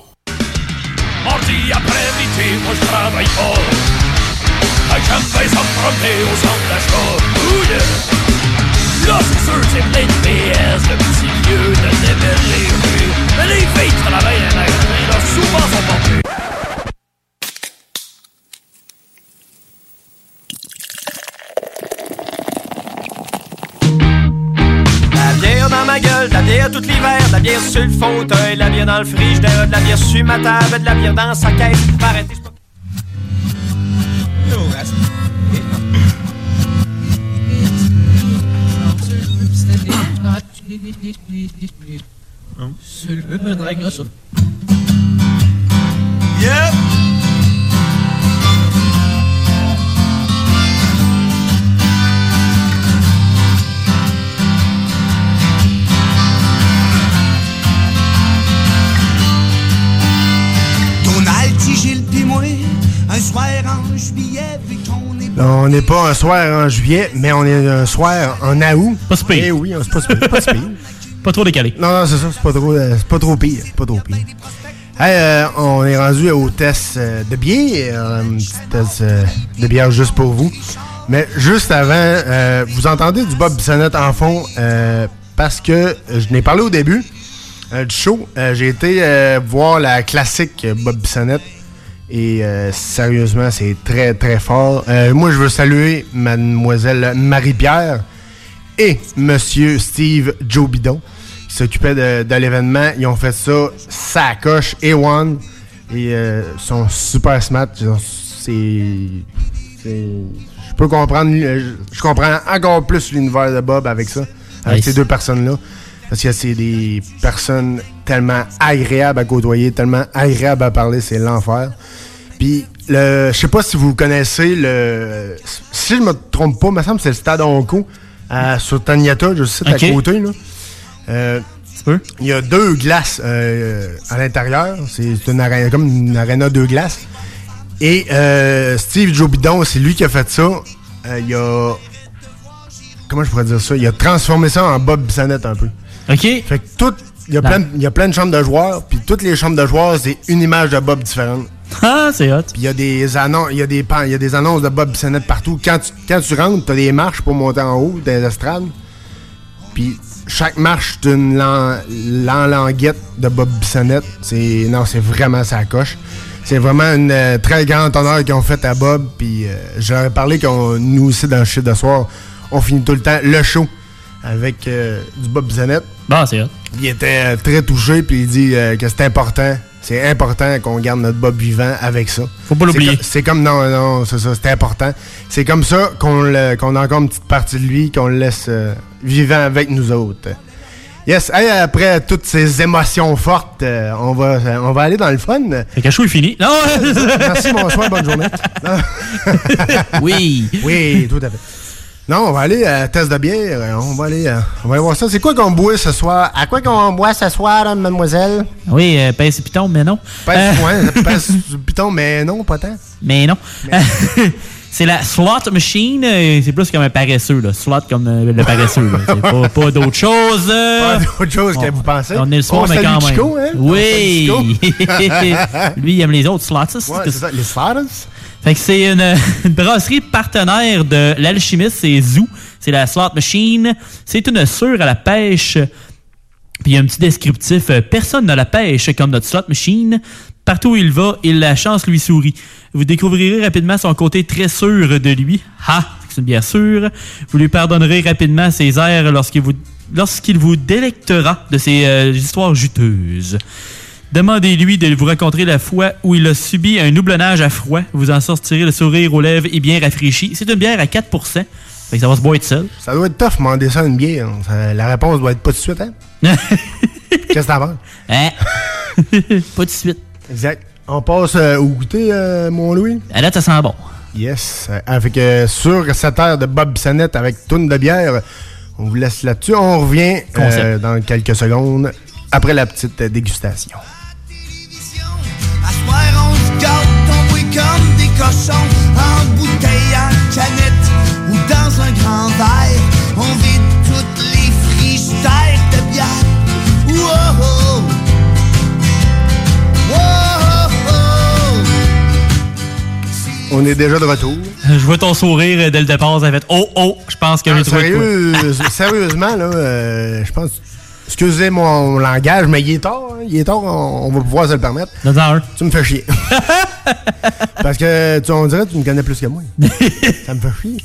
Après-midi, moi je travaille fort. Avec champagne sans promener au centre d'achat. Oh yeah! De démêlés, Mais les filles travaillent dans la rue, là, souvent bière dans ma gueule, de la bière tout l'hiver, de la bière sur le fauteuil, de la bière dans le frigidaire, de la bière sur ma table, de la bière dans sa caisse. Arrêtez, Yep! Soir en juillet, vu qu'on est On n'est pas un soir en juillet, mais on est un soir en août. Pas si pire. Eh oui, c'est pas si pire. Pas si pire. Pas trop décalé. Non, non, c'est ça, c'est pas trop, euh, c'est pas trop pire. Pas trop pire. Hey, euh, on est rendu au test euh, de bière, euh, un petit test euh, de bière juste pour vous. Mais juste avant, euh, vous entendez du Bob Bissonnette en fond euh, parce que je n'ai parlé au début. euh, du show. Euh, j'ai été euh, voir la classique Bob Bissonnette. Et euh, sérieusement, c'est très, très fort. Euh, moi, je veux saluer mademoiselle Marie-Pierre et monsieur Steve Joe Bidon qui s'occupaient de, de l'événement. Ils ont fait ça, ça coche, et one. Et euh, ils sont super smart. C'est. Je peux comprendre. Je je comprends encore plus l'univers de Bob avec ça. Avec Nice. ces deux personnes-là. Parce que c'est des personnes tellement agréables à côtoyer, tellement agréables à parler, c'est l'enfer. Puis, le, je sais pas si vous connaissez le. Si je me trompe pas, il me semble que c'est le stade Onco à, sur Taniata, je sais, Ok. à côté. Là. Euh, Il y a deux glaces euh, à l'intérieur. C'est une arène, comme une arena deux glaces. Et euh, Steve Jobidon, c'est lui qui a fait ça. Euh, il a. Comment je pourrais dire ça? Il a transformé ça en Bob Bissonnette un peu. OK. Fait que tout. Il y, a plein, de- il y a plein de chambres de joueurs, puis toutes les chambres de joueurs, c'est une image de Bob différente. Ah, c'est hot. Puis il y a des annonces, il y a des pan- y a des annonces de Bob Bissonnette partout. Quand tu, quand tu rentres, t'as des marches pour monter en haut des estrades. Puis chaque marche c'est une lan- languette de Bob Bissonnette. C'est non, c'est vraiment sa coche. C'est vraiment une euh, très grande honneur qu'ils ont fait à Bob. Puis euh, j'aurais parlé qu'on nous aussi dans le shit de soir, on finit tout le temps le show avec euh, du Bob Bissonnette. Bon, c'est. Il était euh, très touché, puis il dit euh, que c'est important. C'est important qu'on garde notre Bob vivant avec ça. Faut pas l'oublier. C'est co- C'est comme, non, non, c'est ça, c'est important. C'est comme ça qu'on le- qu'on a encore une petite partie de lui, qu'on le laisse euh, vivant avec nous autres. Yes, hey, après toutes ces émotions fortes, euh, on, va, euh, on va aller dans le fun. Fait que le show est fini. Non! Merci, bonsoir, bonne journée. Oui. Oui, tout à fait. Non, on va aller à test de bière. euh, On va aller, euh, on va aller voir ça. C'est quoi qu'on boit ce soir? À quoi qu'on boit ce soir, hein, mademoiselle? Oui, euh, pince et piton, mais non. Euh, ouais, pèse du piton, mais non, pas tant. Mais non. c'est la slot machine. euh, C'est plus comme un paresseux. Là. Slot comme euh, le paresseux. là. C'est pas, pas d'autre chose. euh. Pas d'autre chose que vous pensez. On est le soir, On mais quand même. Chico, hein? Oui. Lui, il aime les autres slots. Ouais, c'est ça, les slotters. Fait que c'est une, brasserie partenaire de l'alchimiste, c'est Zoo. C'est la slot machine. C'est une sûre à la pêche. Puis il y a un petit descriptif. euh, Personne n'a la pêche comme notre slot machine. Partout où il va, il la chance lui sourit. Vous découvrirez rapidement son côté très sûr de lui. Ha! C'est bière sûre. Vous lui pardonnerez rapidement ses airs lorsqu'il vous, lorsqu'il vous délectera de ses euh, histoires juteuses. Demandez-lui de vous raconter la fois où il a subi un houblonnage à froid. Vous en sortirez le sourire aux lèvres et bien rafraîchi. C'est une bière à 4% Fait que ça va se boire tout seul. Ça doit être tough, demander ça une bière. Ça- la réponse doit être pas tout de suite, hein? Qu'est-ce que t'en penses? Hein? pas tout de suite. Exact. On passe euh, au goûter, euh, mon Louis? À date, ça sent bon. Yes. Avec euh, sur cette terre de Bob Bissonnette avec toune de bière, on vous laisse là-dessus. On revient euh, dans quelques secondes après la petite dégustation. Soir, on se on boit comme des cochons En bouteille, en canette ou dans un grand verre On vide toutes les frigidaires de bière Wow, oh. Wow, oh. On est déjà de retour. Je vois ton sourire euh, dès le départ. Ça fait Oh, oh, je pense que Ah, j'ai trouvé de quoi. sérieux, sérieusement, là, euh, je pense. Excusez mon langage, mais il est tard. hein, il est tard, on, on va pouvoir se le permettre. Un. Tu me fais chier. Parce que tu, on dirait que tu me connais plus que moi. ça me fait chier.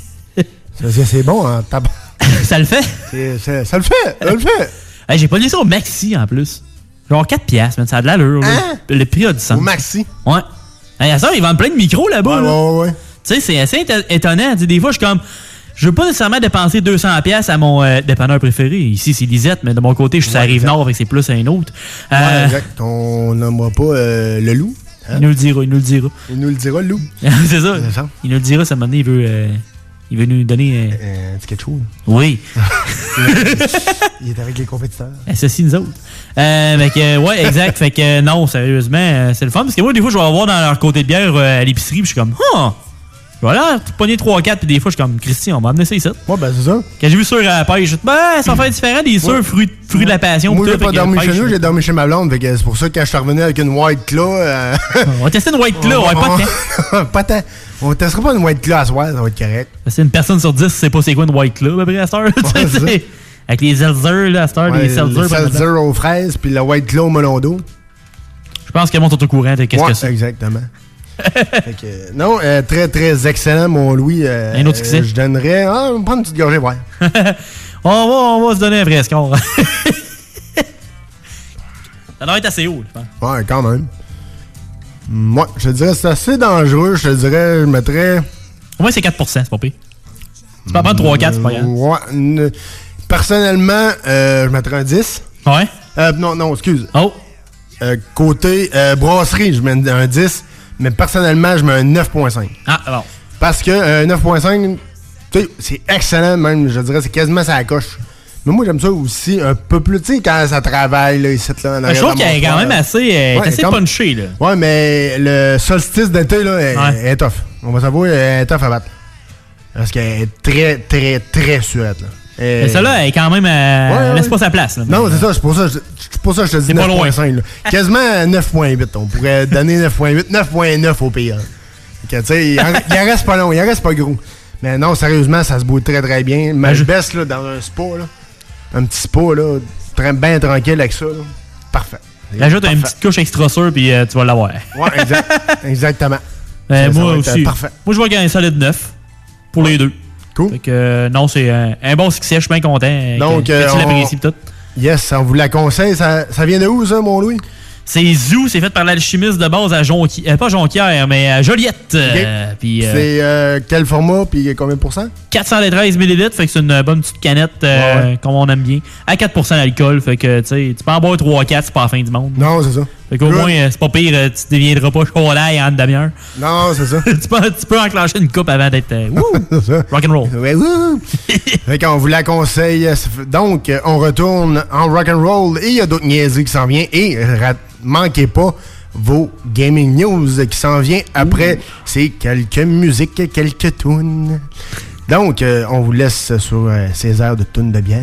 Ça, C'est c'est bon, hein, tabac. ça le fait? Ça le fait, ça le fait. Hey, j'ai pas lu ça au Maxi en plus. Genre 4 piastres, mais ça a de l'allure. là. Hein? Le prix a du sens. Au Maxi? Ouais. Hey, à ça, ils vendent plein de micros là-bas. Ouais, là. ouais, ouais. Tu sais, c'est assez éton- étonnant. Des fois, je suis comme. Je veux pas nécessairement dépenser 200$ piastres à mon euh, dépanneur préféré. Ici, c'est Lisette, mais de mon côté, je suis Ouais, rive exact. nord, fait que c'est plus un autre. Ouais, Euh, exact. On nommera pas euh, le loup. hein? il nous le dira, il nous le dira. Il nous le dira, le loup. c'est ça. Il nous le dira, ça m'a donné, il veut, il veut nous donner. euh, c'est quelque chose. Oui. Il est avec les compétiteurs. Assassine nous autres. Euh, fait que, ouais, exact. fait que, non, sérieusement, c'est le fun. Parce que moi, des fois, je vais avoir dans leur côté de bière à l'épicerie, puis je suis comme, ah, je vais aller pogner 3-4, puis des fois, je suis comme, Christian, on va amener ça ici. Ouais, ben, c'est ça. Quand j'ai vu sur la pêche, je dis, ben, ça va faire différent des sûrs fruits, fruits de la passion. Moi, j'ai pas dormi chez nous, j'ai dormi chez ma blonde. C'est pour ça que quand je suis revenu avec une White Claw. euh, On va tester une White Claw, ouais, pas de temps. pas tant. On testera pas une White Claw à soir, ça va être correct. C'est une personne sur 10 qui sait pas c'est quoi une White Claw, à peu près, à cette heure. c'est. Avec les Zelzer, là, à cette heure, Ouais, les Seltzer. le par exemple. Seltzer aux fraises, puis le White Claw au melon d'eau. Je pense que le monde est au courant de qu'est-ce que c'est? exactement. Fait que, non, euh, très, très excellent, mon Louis. Euh, Un autre succès? Je donnerais... Ah, on va prendre une petite gorgée, ouais. on, va, on va se donner un vrai score. Ça doit être assez haut, je pense. Ouais, quand même. Moi, je te dirais, c'est assez dangereux. Je te dirais, je mettrais... Au moins, c'est 4% c'est pas pire. Tu peux en prendre 3-4, c'est pas grave. Ouais. n- Personnellement, euh, je mettrais un 10. Ouais? Euh, non, non, excuse. Oh. côté brasserie, je mets un 10. Mais personnellement, je mets un 9.5. Ah, bon. Parce que euh, 9.5, tu sais, c'est excellent même. Je dirais, c'est quasiment ça coche. Mais moi, j'aime ça aussi un peu plus, tu sais, quand ça travaille, là, ici, là, en Je trouve qu'elle est quand même assez, euh, Ouais, assez punchée, là. Ouais, mais le solstice d'été, là, est, est tough. On va savoir, elle est tough à battre. Parce qu'elle est très, très, très suette, là. Et- Mais celle-là, elle est quand même. euh, Ouais, ouais. laisse pas sa place, là. Non, c'est ça, c'est pour ça, c'est pour ça que je te dis C'est pas loin. 9.5. là. Quasiment 9.8. On pourrait donner 9.8, 9.9 au pire. Que, tu sais, il, en- il en reste pas long, il en reste pas gros. Mais non, sérieusement, ça se bout très très bien. Mais je baisse là, dans un spa, là. un petit spa, là, bien tranquille avec ça. Là. Parfait. Ajoute une petite couche extra sûre, puis euh, tu vas l'avoir. Ouais, exact- exactement. Euh, Ça, ça moi aussi. euh, parfait. Moi, je vais gagner un solide 9 pour les deux. Cool. Fait que, euh, non, c'est un, un bon succès. Je suis bien content. euh, Donc, euh, on- tout. Yes, on vous la conseille. Ça, ça vient de où, ça, mon Louis? C'est Zoo, c'est fait par l'alchimiste de base à Jonquière. pas Jonquière, mais à Joliette. Euh, euh, C'est euh, quel format, puis combien de pourcents? 413 ml, fait que c'est une bonne petite canette, euh, comme on aime bien. À 4% d'alcool, fait que tu sais, tu peux en boire 3-4, c'est pas la fin du monde. Non, c'est ça. Fait qu'au moins, euh, c'est pas pire, euh, tu deviendras pas chaud en une demi-heure. Non, c'est ça. tu, peux, tu peux enclencher une coupe avant d'être. euh! Rock'n'roll. Ouais, wouh! fait qu'on vous la conseille. Donc, euh, on retourne en rock'n'roll et il y a d'autres niaiseries qui s'en viennent. Et manquez pas vos gaming news qui s'en vient après. C'est quelques musiques, quelques tunes. Donc, euh, on vous laisse sur euh, ces airs de tunes de bière.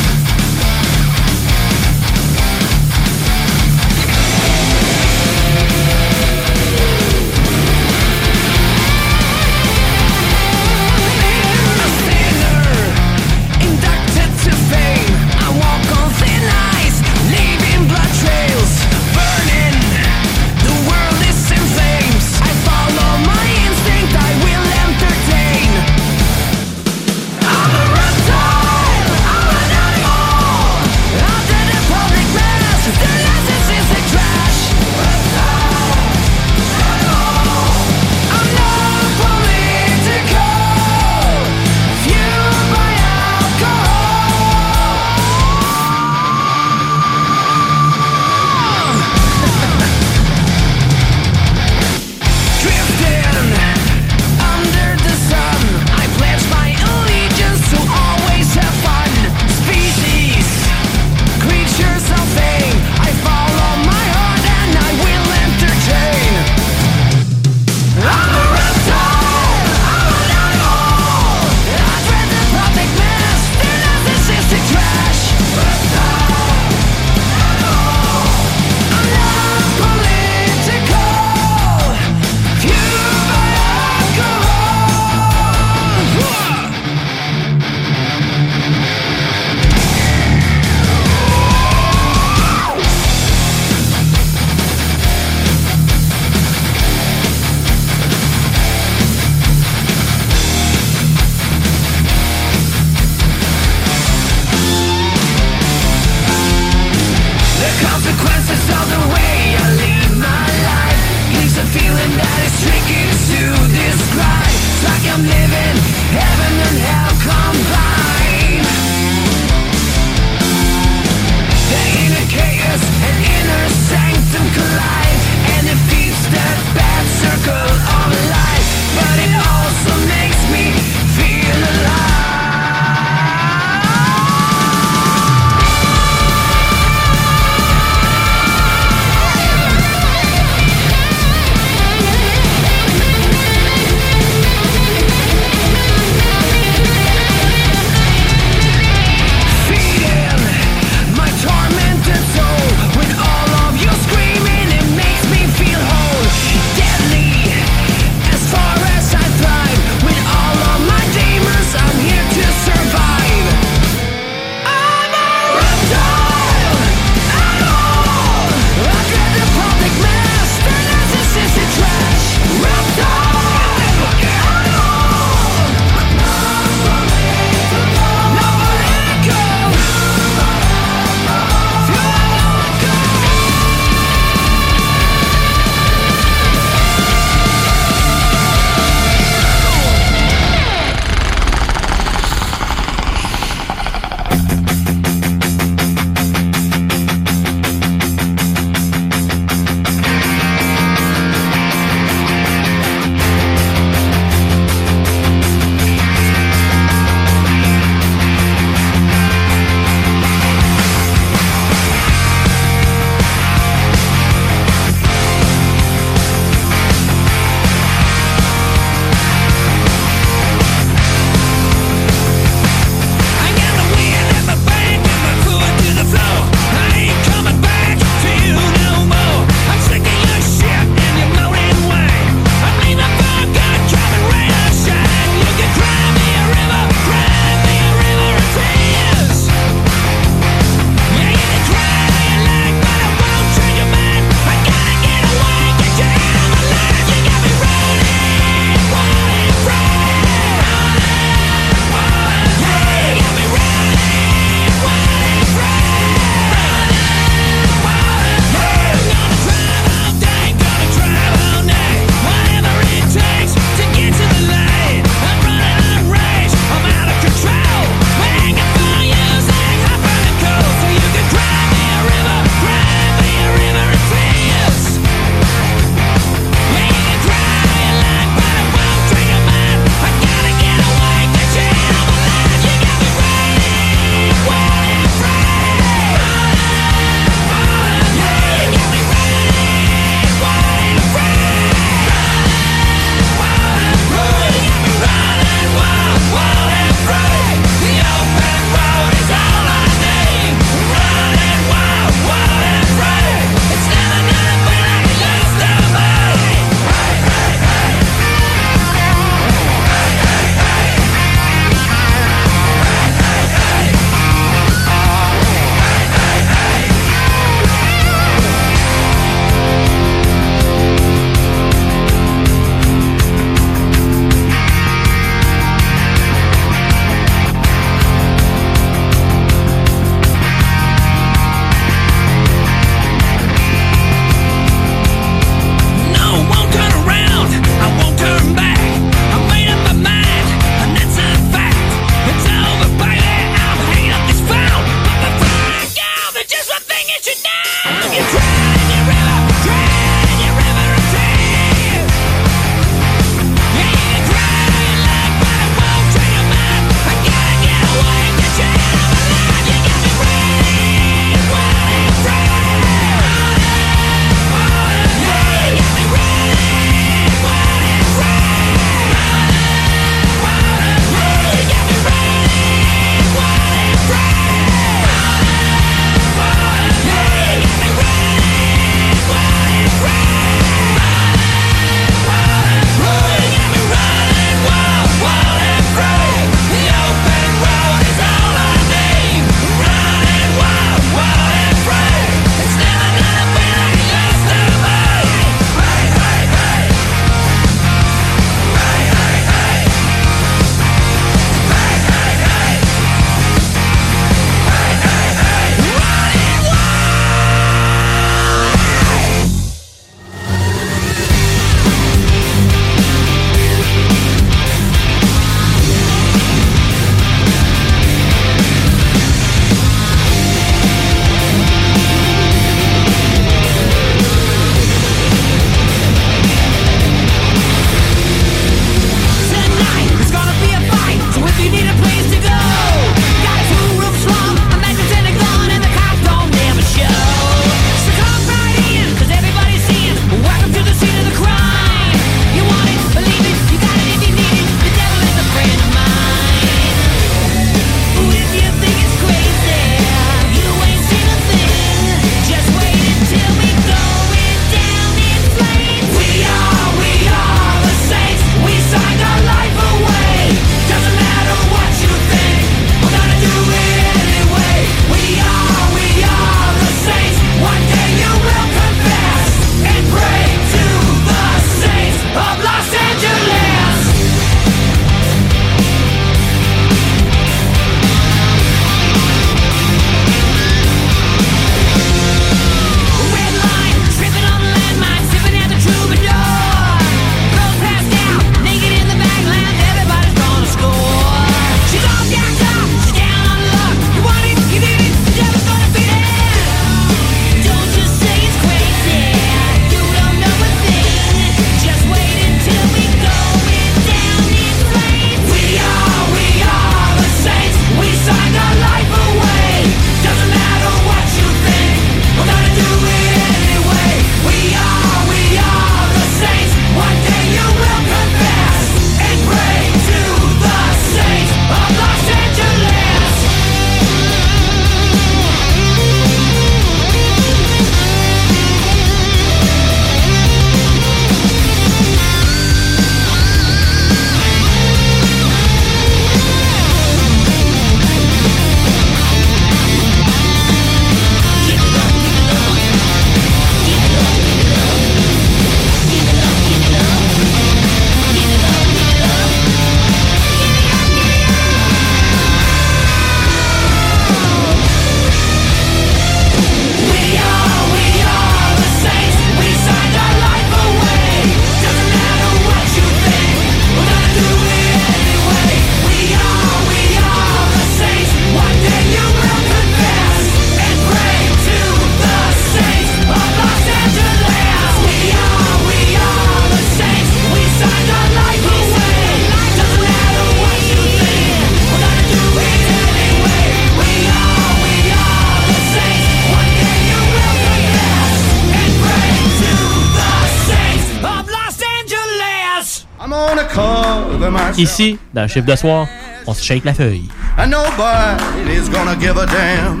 Ici, dans le chiffre de soir, on se shake la feuille. And nobody's gonna give a damn.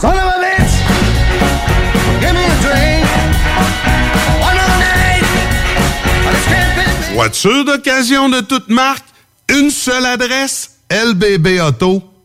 Son of a bitch, give me a drink. Another night, I just can't fit Voiture d'occasion de toute marque, une seule adresse, lbbauto.com.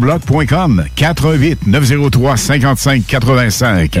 GestionBloc.com 418 903 55 85.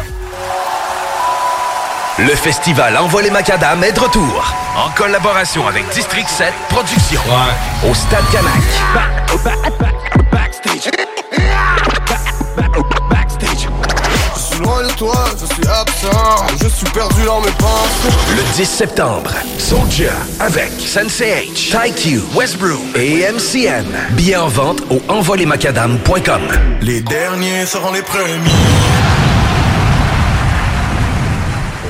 Le festival Envol les Macadam est de retour. En collaboration avec District 7 Productions. Au Stade Canac. Je suis loin de toi, je suis absent. Je suis perdu dans mes pensées. Le 10 septembre, Soldier avec Sensei H, TyQ, Westbrook et MCN. Billets en vente au envolemacadam.com. Les derniers seront les premiers.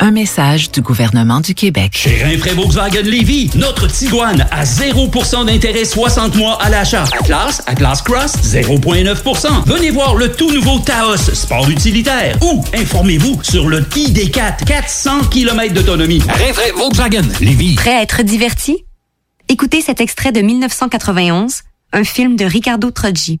Un message du gouvernement du Québec. Chez Rinfraie Volkswagen Lévy, notre Tiguan à 0% d'intérêt 60 mois à l'achat. Atlas, Atlas Cross, 0,9%. Venez voir le tout nouveau Taos, sport utilitaire. Ou informez-vous sur le ID4, 400 km d'autonomie. Rinfraie Volkswagen Lévy. Prêt à être diverti? Écoutez cet extrait de 1991, un film de Ricardo Troggi.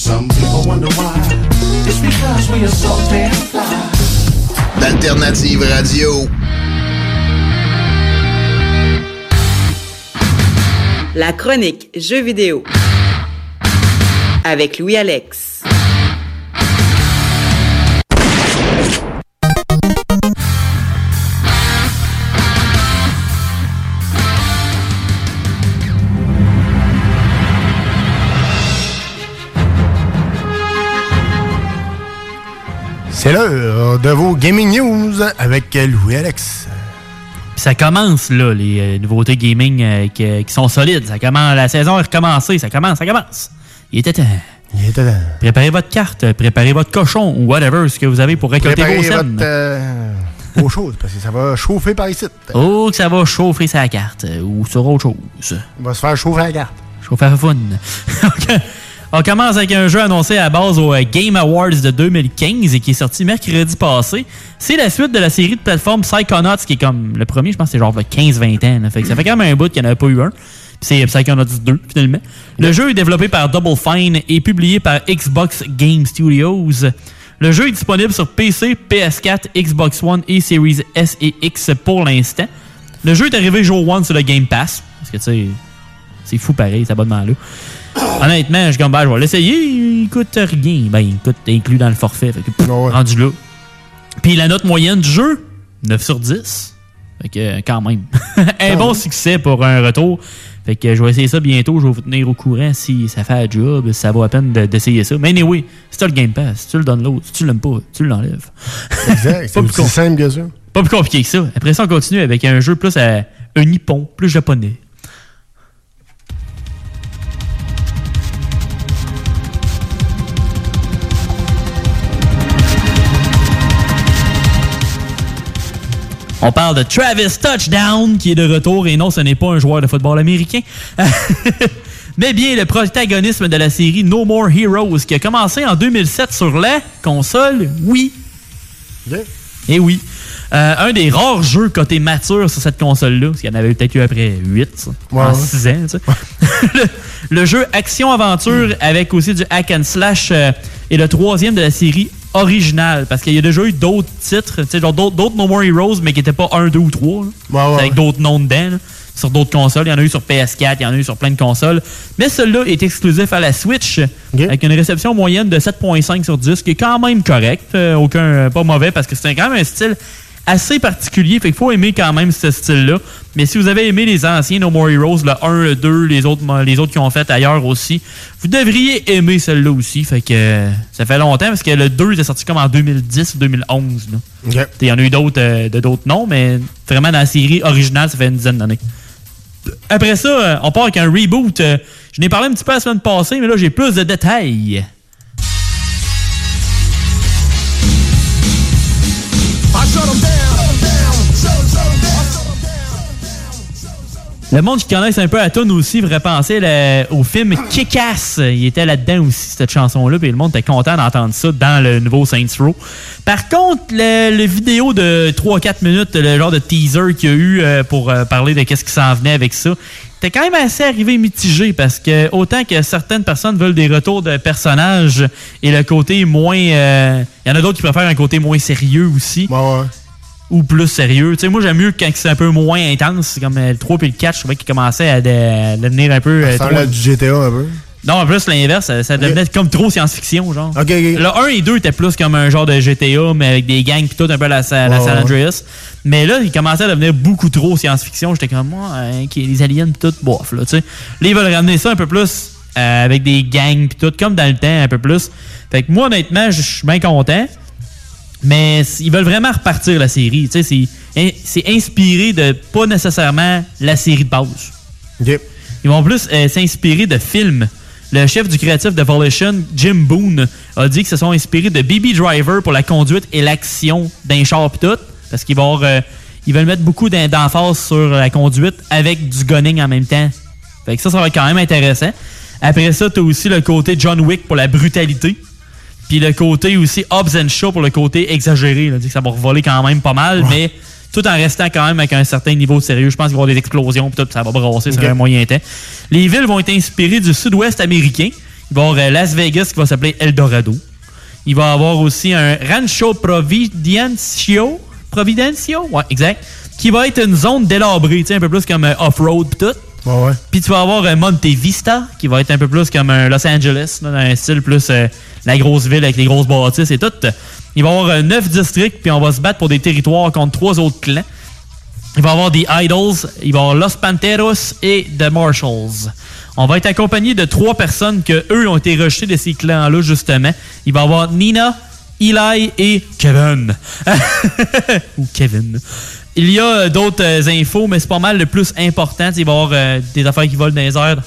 Some people wonder why. It's because we are so damn fly. D'Alternative Radio. La chronique Jeux vidéo avec Louis C'est l'heure de vos Gaming News avec Louis Alex. Puis ça commence, là, les euh, nouveautés gaming euh, qui, qui sont solides. Ça commence, la saison est recommencée. Ça commence, ça commence. Il était temps. Il était temps. Préparez votre carte, préparez votre cochon ou whatever, ce que vous avez pour récolter Préparez vos scènes. votre, euh, vos choses, parce que ça va chauffer par ici. Oh, que ça va chauffer sa carte euh, ou sur autre chose. Il va se faire chauffer la carte. Chauffer à fun. On commence avec un jeu annoncé à base au euh, Game Awards de 2015 et qui est sorti mercredi passé. C'est la suite de la série de plateforme Psychonauts qui est comme le premier, je pense que c'est genre de 15-20 ans. Fait que ça fait quand même un bout qu'il n'y en avait pas eu un. C'est Psychonauts 2 finalement. Le jeu est développé par Double Fine et publié par Xbox Game Studios. Le jeu est disponible sur PC, PS4, Xbox One et Series S et X pour l'instant. Le jeu est arrivé jour 1 sur le Game Pass. Parce que tu sais, c'est fou pareil, cet abonnement-là. Honnêtement, je comme, ben, je vais l'essayer. Il coûte rien. Ben, il coûte inclus dans le forfait. Fait que, pff, rendu là. Puis la note moyenne du jeu, 9 sur 10. Fait que, quand même. un bon succès pour un retour. Fait que je vais essayer ça bientôt. Je vais vous tenir au courant si ça fait un job, si ça vaut la peine de- d'essayer ça. Mais anyway, si tu le Game Pass, si tu le downloads, si tu l'aimes pas, tu l'enlèves. Exact. C'est plus simple que ça. Pas plus compliqué que ça. Après ça, on continue avec un jeu plus à un nippon, plus japonais. On parle de Travis Touchdown qui est de retour et non, ce n'est pas un joueur de football américain. Mais bien le protagonisme de la série No More Heroes qui a commencé en 2007 sur la console Wii. Et oui. Euh, un des rares jeux côté mature sur cette console-là, parce qu'il y en avait peut-être eu après 8, ça, Ouais, en ouais. 6 ans. tu sais. le, le jeu action-aventure avec aussi du hack and slash euh, est le troisième de la série originale, parce qu'il y a déjà eu d'autres titres, tu sais, genre d'autres No More Heroes, mais qui n'étaient pas 1, 2 ou 3. là. ouais. C'est avec d'autres noms dedans. là, sur d'autres consoles. Il y en a eu sur PS4, il y en a eu sur plein de consoles. Mais celui-là est exclusif à la Switch, avec une réception moyenne de 7.5 sur 10, qui est quand même correct. euh, aucun, pas mauvais, parce que c'est quand même un style assez particulier. Fait qu'il faut aimer quand même ce style-là. Mais si vous avez aimé les anciens No More Heroes, le 1, le 2, les autres, les autres qui ont fait ailleurs aussi, vous devriez aimer celle-là aussi. Fait que ça fait longtemps parce que le 2 est sorti comme en 2010 ou 2011. là. Il y en a eu d'autres euh, de d'autres noms, mais vraiment dans la série originale, ça fait une dizaine d'années. Après ça, euh, on part avec un reboot. Euh, Je n'ai parlé un petit peu la semaine passée, mais là, j'ai plus de détails. Le monde qui connaisse un peu la tune aussi devrait penser au film Kick-Ass. Il était là-dedans aussi, cette chanson-là, puis le monde était content d'entendre ça dans le nouveau Saints Row. Par contre, le, vidéo de 3-4 minutes, le genre de teaser qu'il y a eu euh, pour euh, parler de qu'est-ce qui s'en venait avec ça, était quand même assez arrivé mitigé parce que autant que certaines personnes veulent des retours de personnages et le côté moins... euh, Il y en a d'autres qui préfèrent un côté moins sérieux aussi. Ou plus sérieux. Tu sais, moi, j'aime mieux quand c'est un peu moins intense. Comme euh, le 3 puis le 4, je trouvais qu'ils commençaient à, de- devenir un peu... euh, Ça à du GTA un peu. non, en plus, l'inverse, ça, ça devenait comme trop science-fiction, genre. Ok, ok. Le 1 et 2 étaient plus comme un genre de GTA, mais avec des gangs pis tout, un peu à la, San. Andreas. Mais là, il commençait à devenir beaucoup trop science-fiction. J'étais comme, moi, hein, les aliens pis tout, bof, là, tu sais. Là, ils veulent ramener ça un peu plus euh, avec des gangs pis tout, comme dans le temps, un peu plus. Fait que moi, honnêtement, je suis bien content. Mais ils veulent vraiment repartir la série. Tu sais, c'est c'est inspiré de pas nécessairement la série de base. Ils vont plus euh, s'inspirer de films. Le chef du créatif de Volition, Jim Boone, a dit qu'ils se sont inspirés de Baby Driver pour la conduite et l'action d'un char pis tout. Parce qu'ils vont, euh, ils veulent mettre beaucoup d'emphase sur la conduite avec du gunning en même temps. Fait que ça, ça va être quand même intéressant. Après ça, t'as aussi le côté John Wick pour la brutalité. Puis le côté aussi Hobbs and Shaw pour le côté exagéré. Là, que ça va revoler quand même pas mal, mais tout en restant quand même avec un certain niveau de sérieux. Je pense qu'il va y avoir des explosions, puis tout, ça va brasser sur Ok. un moyen temps. Les villes vont être inspirées du sud-ouest américain. Il va y avoir euh, Las Vegas qui va s'appeler Eldorado. Il va y avoir aussi un Rancho Providencio. Providencio? Ouais, exact. Qui va être une zone délabrée, tu sais, un peu plus comme euh, off-road pis tout. Puis tu vas avoir euh, Monte Vista, qui va être un peu plus comme un Los Angeles, dans un style plus euh, la grosse ville avec les grosses bâtisses et tout. Il va y avoir euh, neuf districts, puis on va se battre pour des territoires contre trois autres clans. Il va y avoir des Idols, il va y avoir Los Panteros et The Marshalls. On va être accompagné de trois personnes que eux ont été rejetés de ces clans-là, justement. Il va y avoir Nina, Eli et Kevin. Ou Kevin. Il y a euh, d'autres euh, infos, mais c'est pas mal le plus important. Il va y avoir euh, des affaires qui volent dans les airs.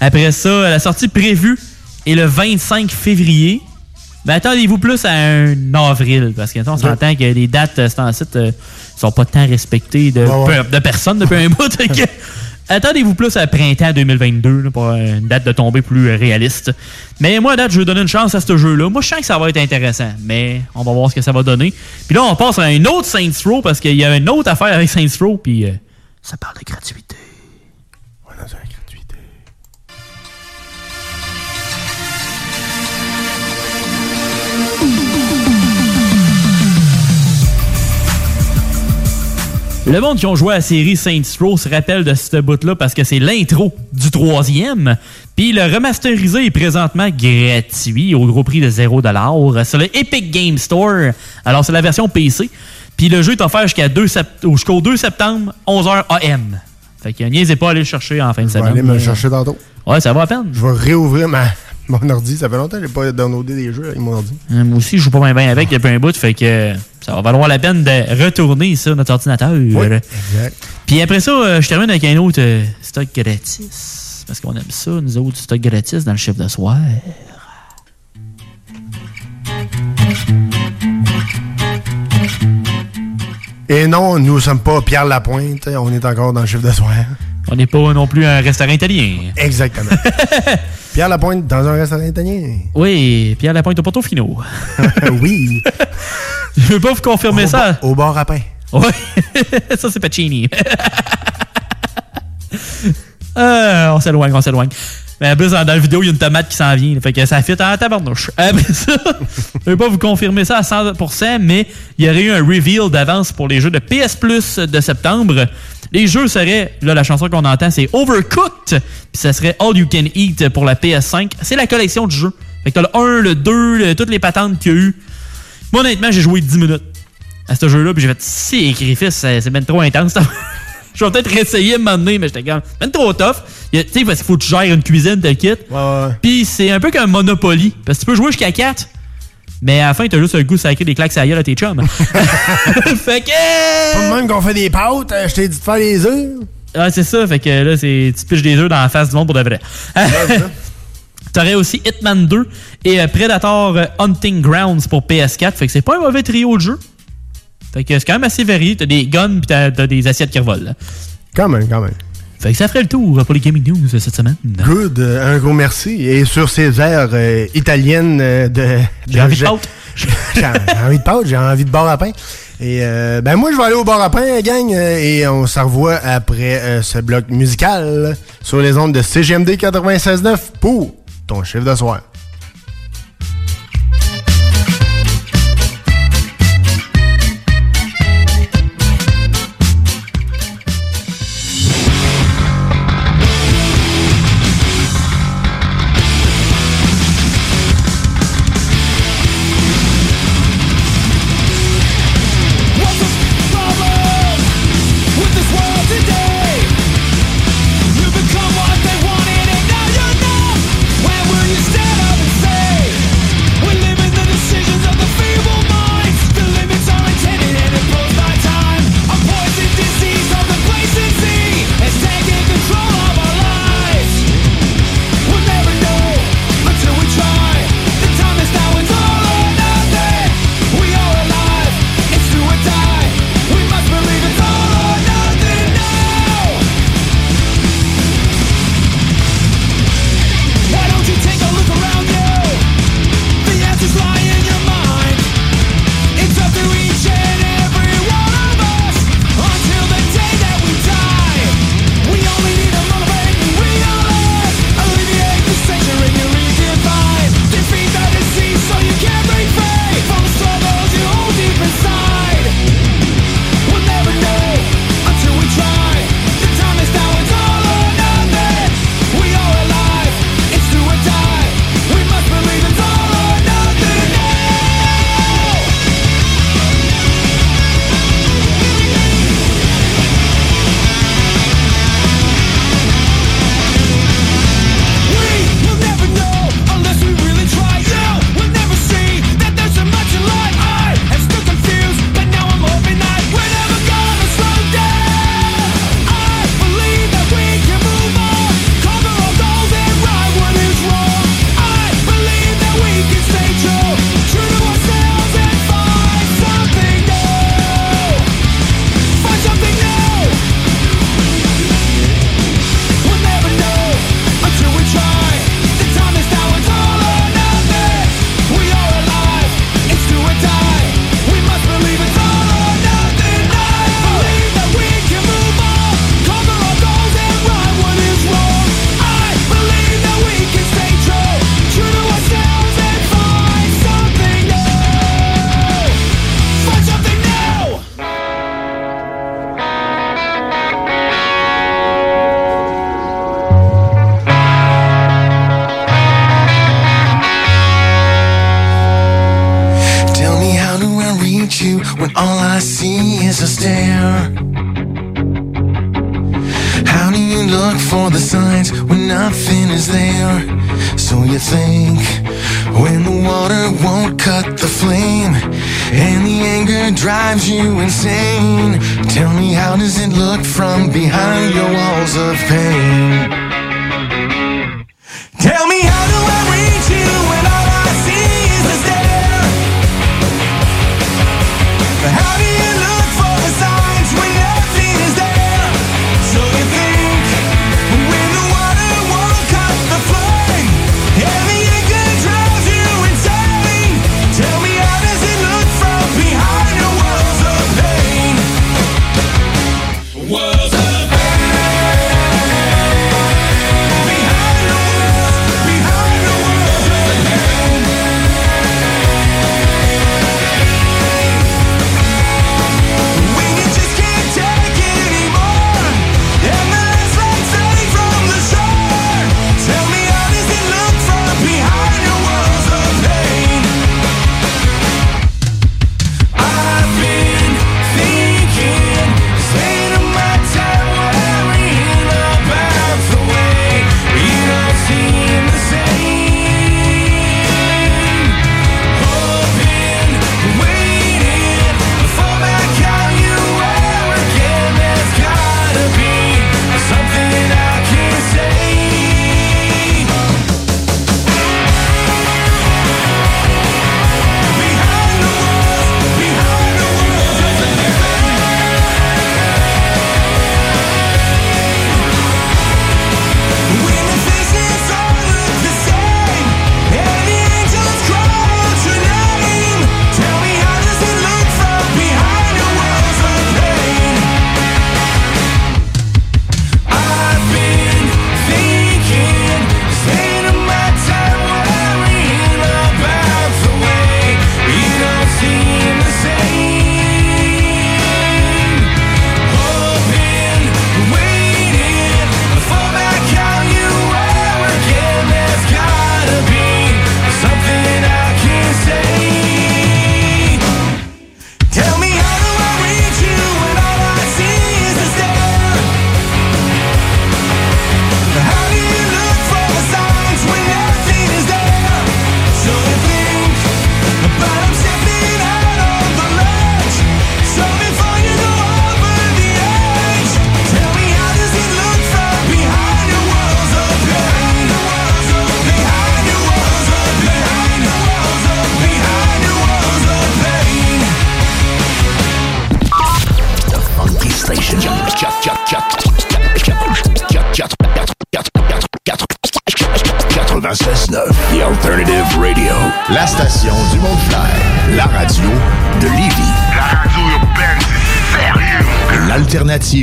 Après ça, la sortie prévue est le 25 février. Mais attendez-vous plus à un avril, parce que on s'entend que les dates, c'est en site, sont pas tant respectées de, Ouais, ouais. peu- de personne depuis un bout. Attendez-vous plus à printemps 2022 là, pour euh, une date de tombée plus euh, réaliste. Mais moi, à date, je vais donner une chance à ce jeu-là. Moi, je sens que ça va être intéressant, mais on va voir ce que ça va donner. Puis là, on passe à un autre Saints Row parce qu'il y a une autre affaire avec Saints Row, puis euh, ça parle de gratuité. Le monde qui ont joué à la série Saints Row se rappelle de ce bout-là parce que c'est l'intro du troisième. Puis le remasterisé est présentement gratuit au gros prix de 0$ sur le Epic Game Store. Alors c'est la version PC. Puis le jeu est offert jusqu'à 2 sept- jusqu'au 2 septembre, 11h AM. Fait que niaisez pas à aller le chercher en fin de Je vais semaine. aller me le chercher tantôt. Ouais, ça va à peine. Je vais réouvrir ma, mon ordi. Ça fait longtemps que j'ai pas downloadé des jeux avec mon ordi. Euh, Moi aussi, je joue pas bien bien avec depuis un bout, fait que euh, ça va valoir la peine de retourner sur notre ordinateur. exact. Puis après ça, euh, je termine avec un autre euh, stock gratis. Parce qu'on aime ça, nous autres, stock gratis dans le chiffre de soir. Et non, nous sommes pas Pierre Lapointe. On est encore dans le chiffre de soir. On n'est pas non plus un restaurant italien. Exactement. Pierre Lapointe dans un restaurant italien. Oui, Pierre Lapointe au Portofino. oui. Je veux pas vous confirmer Au ça. au bar à pain. Oui. ça, c'est Pacini. Euh, on s'éloigne, on s'éloigne. Mais en plus, dans la vidéo, il y a une tomate qui s'en vient. Fait que ça fit en tabarnouche. Après ça, je vais pas vous confirmer ça à 100%, mais il y aurait eu un reveal d'avance pour les jeux de PS Plus de septembre. Les jeux seraient, là, la chanson qu'on entend, c'est Overcooked. Puis ça serait All You Can Eat pour la PS5. C'est la collection du jeu. Fait que t'as le 1, le 2, le- toutes les patentes qu'il y a eu. Moi, honnêtement, j'ai joué 10 minutes à ce jeu-là, puis j'ai fait sacrifice, c'est ben trop intense. Je vais peut-être réessayer à un donné, mais j'étais comme, ben trop tough. Tu sais, parce qu'il faut que tu gères une cuisine, tel kit. Puis c'est un peu comme Monopoly, parce que tu peux jouer jusqu'à 4. Mais à la fin, t'as juste le goût de sacrer des claques à gueule à tes chums. fait que. Pas de même qu'on fait des pâtes. euh, Je t'ai dit de faire les œufs. Ah, c'est ça. Fait que là, c'est tu piches des œufs dans la face du monde pour de vrai. T'aurais aussi Hitman 2 et euh, Predator euh, Hunting Grounds pour PS4. Fait que c'est pas un mauvais trio de jeu. Fait que c'est quand même assez varié. T'as des guns pis t'as des assiettes qui revolent. là. Quand même, quand même. Fait que ça ferait le tour pour les Gaming News cette semaine. Good. euh, un gros merci. Et sur ces airs euh, italiennes euh, de. J'ai envie de pâtes. J'ai envie de pâtes, j'ai envie de bar à pain. Et euh, ben moi, je vais aller au bar à pain, gang, et on se revoit après euh, ce bloc musical sur les ondes de CGMD 96.9 pour ton chiffre de soir.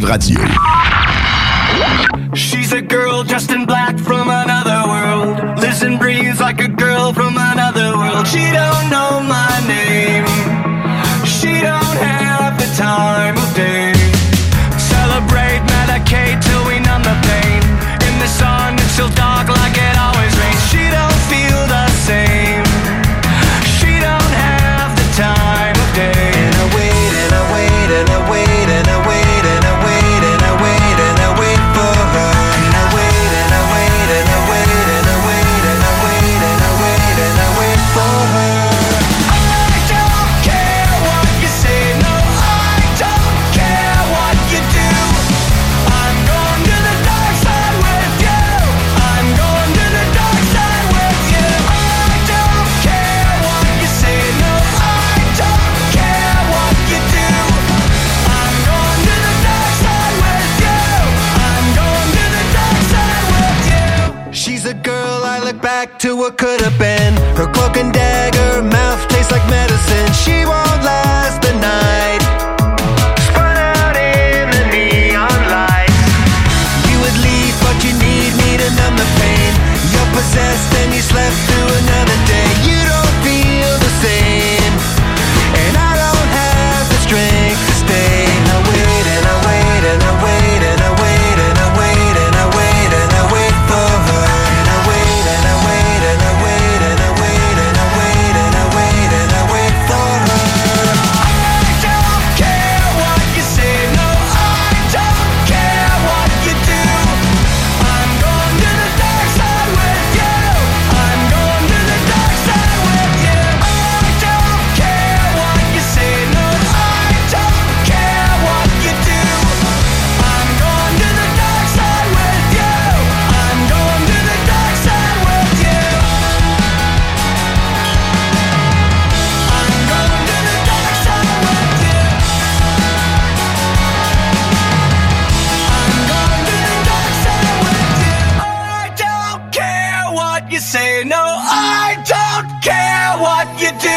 Radio.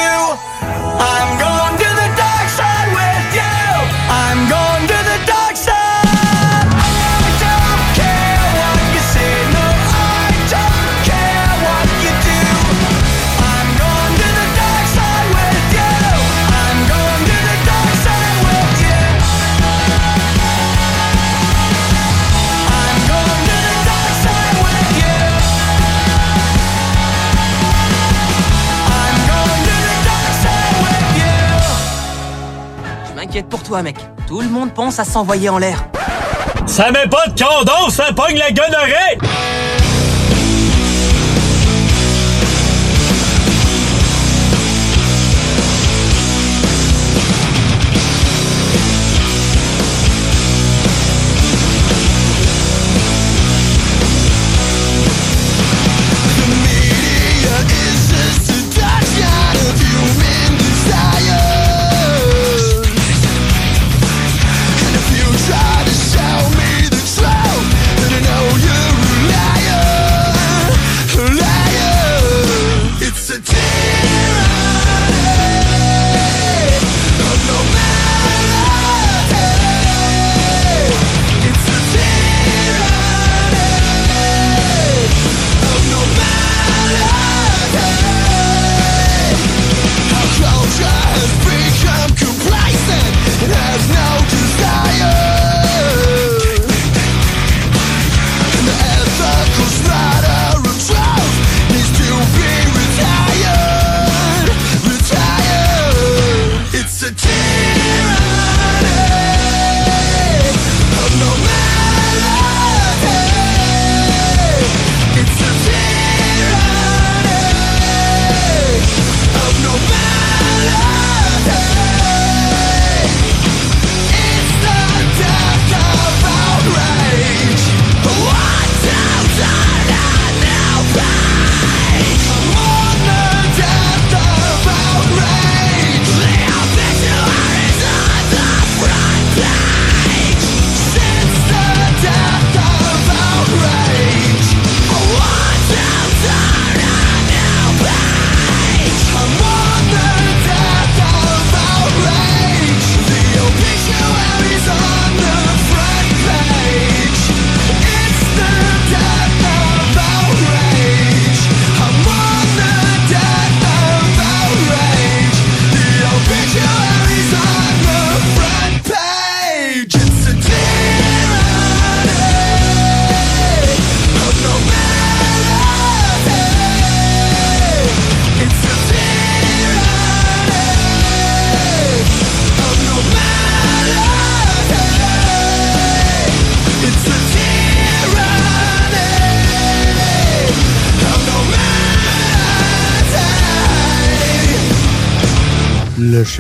I'm going. Pour toi, mec. Tout le monde pense à s'envoyer en l'air. Ça met pas de condom, ça pogne la gonorrhée!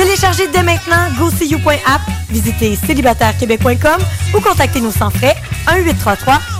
Téléchargez dès maintenant GoSeeYou.app, visitez célibatairequebec.com ou contactez-nous sans frais 1-833-GO-SEE-YOU.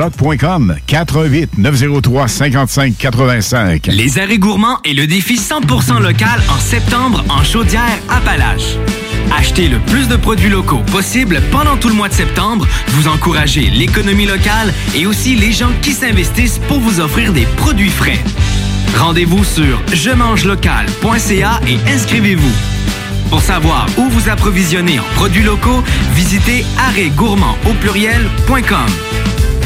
GestionBloc.com 418 903 55 85. Les arrêts gourmands et le défi 100% local en septembre en Chaudière-Appalaches. Achetez le plus de produits locaux possible pendant tout le mois de septembre, vous encouragez l'économie locale et aussi les gens qui s'investissent pour vous offrir des produits frais. Rendez-vous sur je mange local.ca et inscrivez-vous. Pour savoir où vous approvisionner en produits locaux, visitez arrêtgourmand au pluriel.com.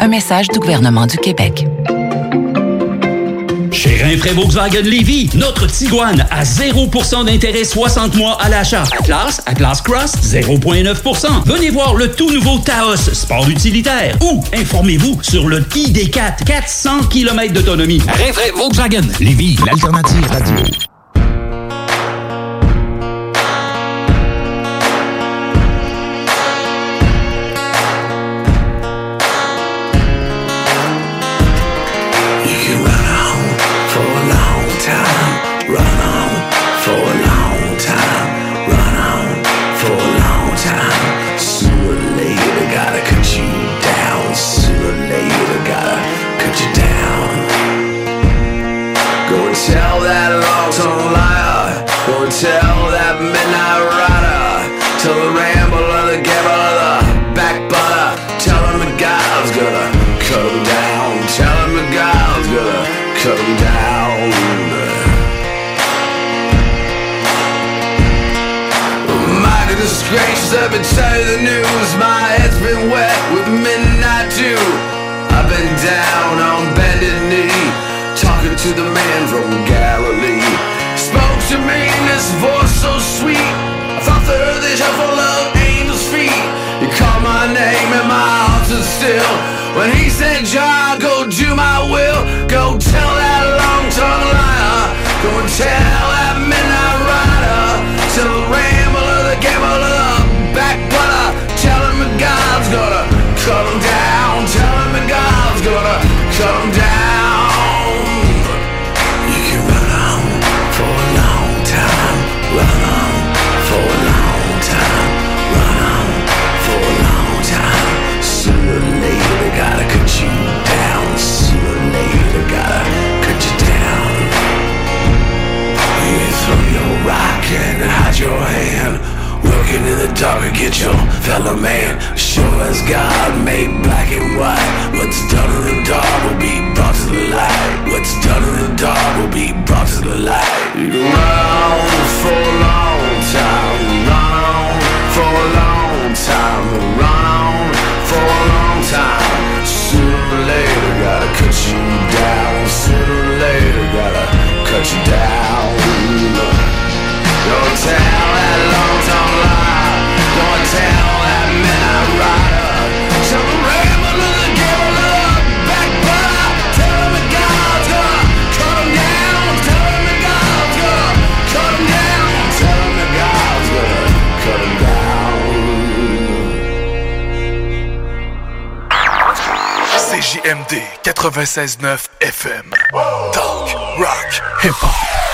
Un message du gouvernement du Québec. Chez Rinfraie Volkswagen Lévy, notre Tiguan à 0% d'intérêt 60 mois à l'achat. Atlas, Atlas Cross, 0,9%. Venez voir le tout nouveau Taos, sport utilitaire. Ou informez-vous sur le ID4, 400 km d'autonomie. Rinfraie Volkswagen Lévy, l'alternative radio. I've been telling the news. My head's been wet with midnight dew. I've been down on bended knee, talking to the man from Galilee. Spoke to me in this voice so sweet. I thought the earth is full of angels' feet. You called my name and my heart stood still. When he said, John, go do my will. Go tell that long-tongued liar. Go and tell To get your fellow man. Sure as God made black and white. What's done in the dark will be brought to the light. What's done in the dark will be brought to the light. You can run on for a long time. Run on for a long time. On for a long time. Sooner or later, gotta cut you down. Sooner or later, gotta cut you down. Don't tell that long-tongue lie. CJMD 96.9 FM. Talk, rock, hip-hop.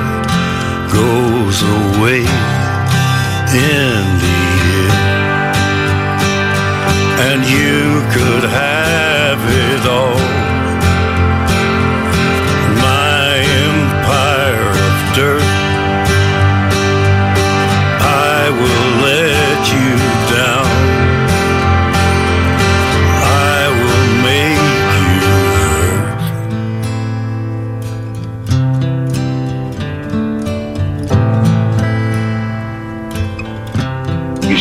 goes away in the end. And you could have it all. My empire of dirt.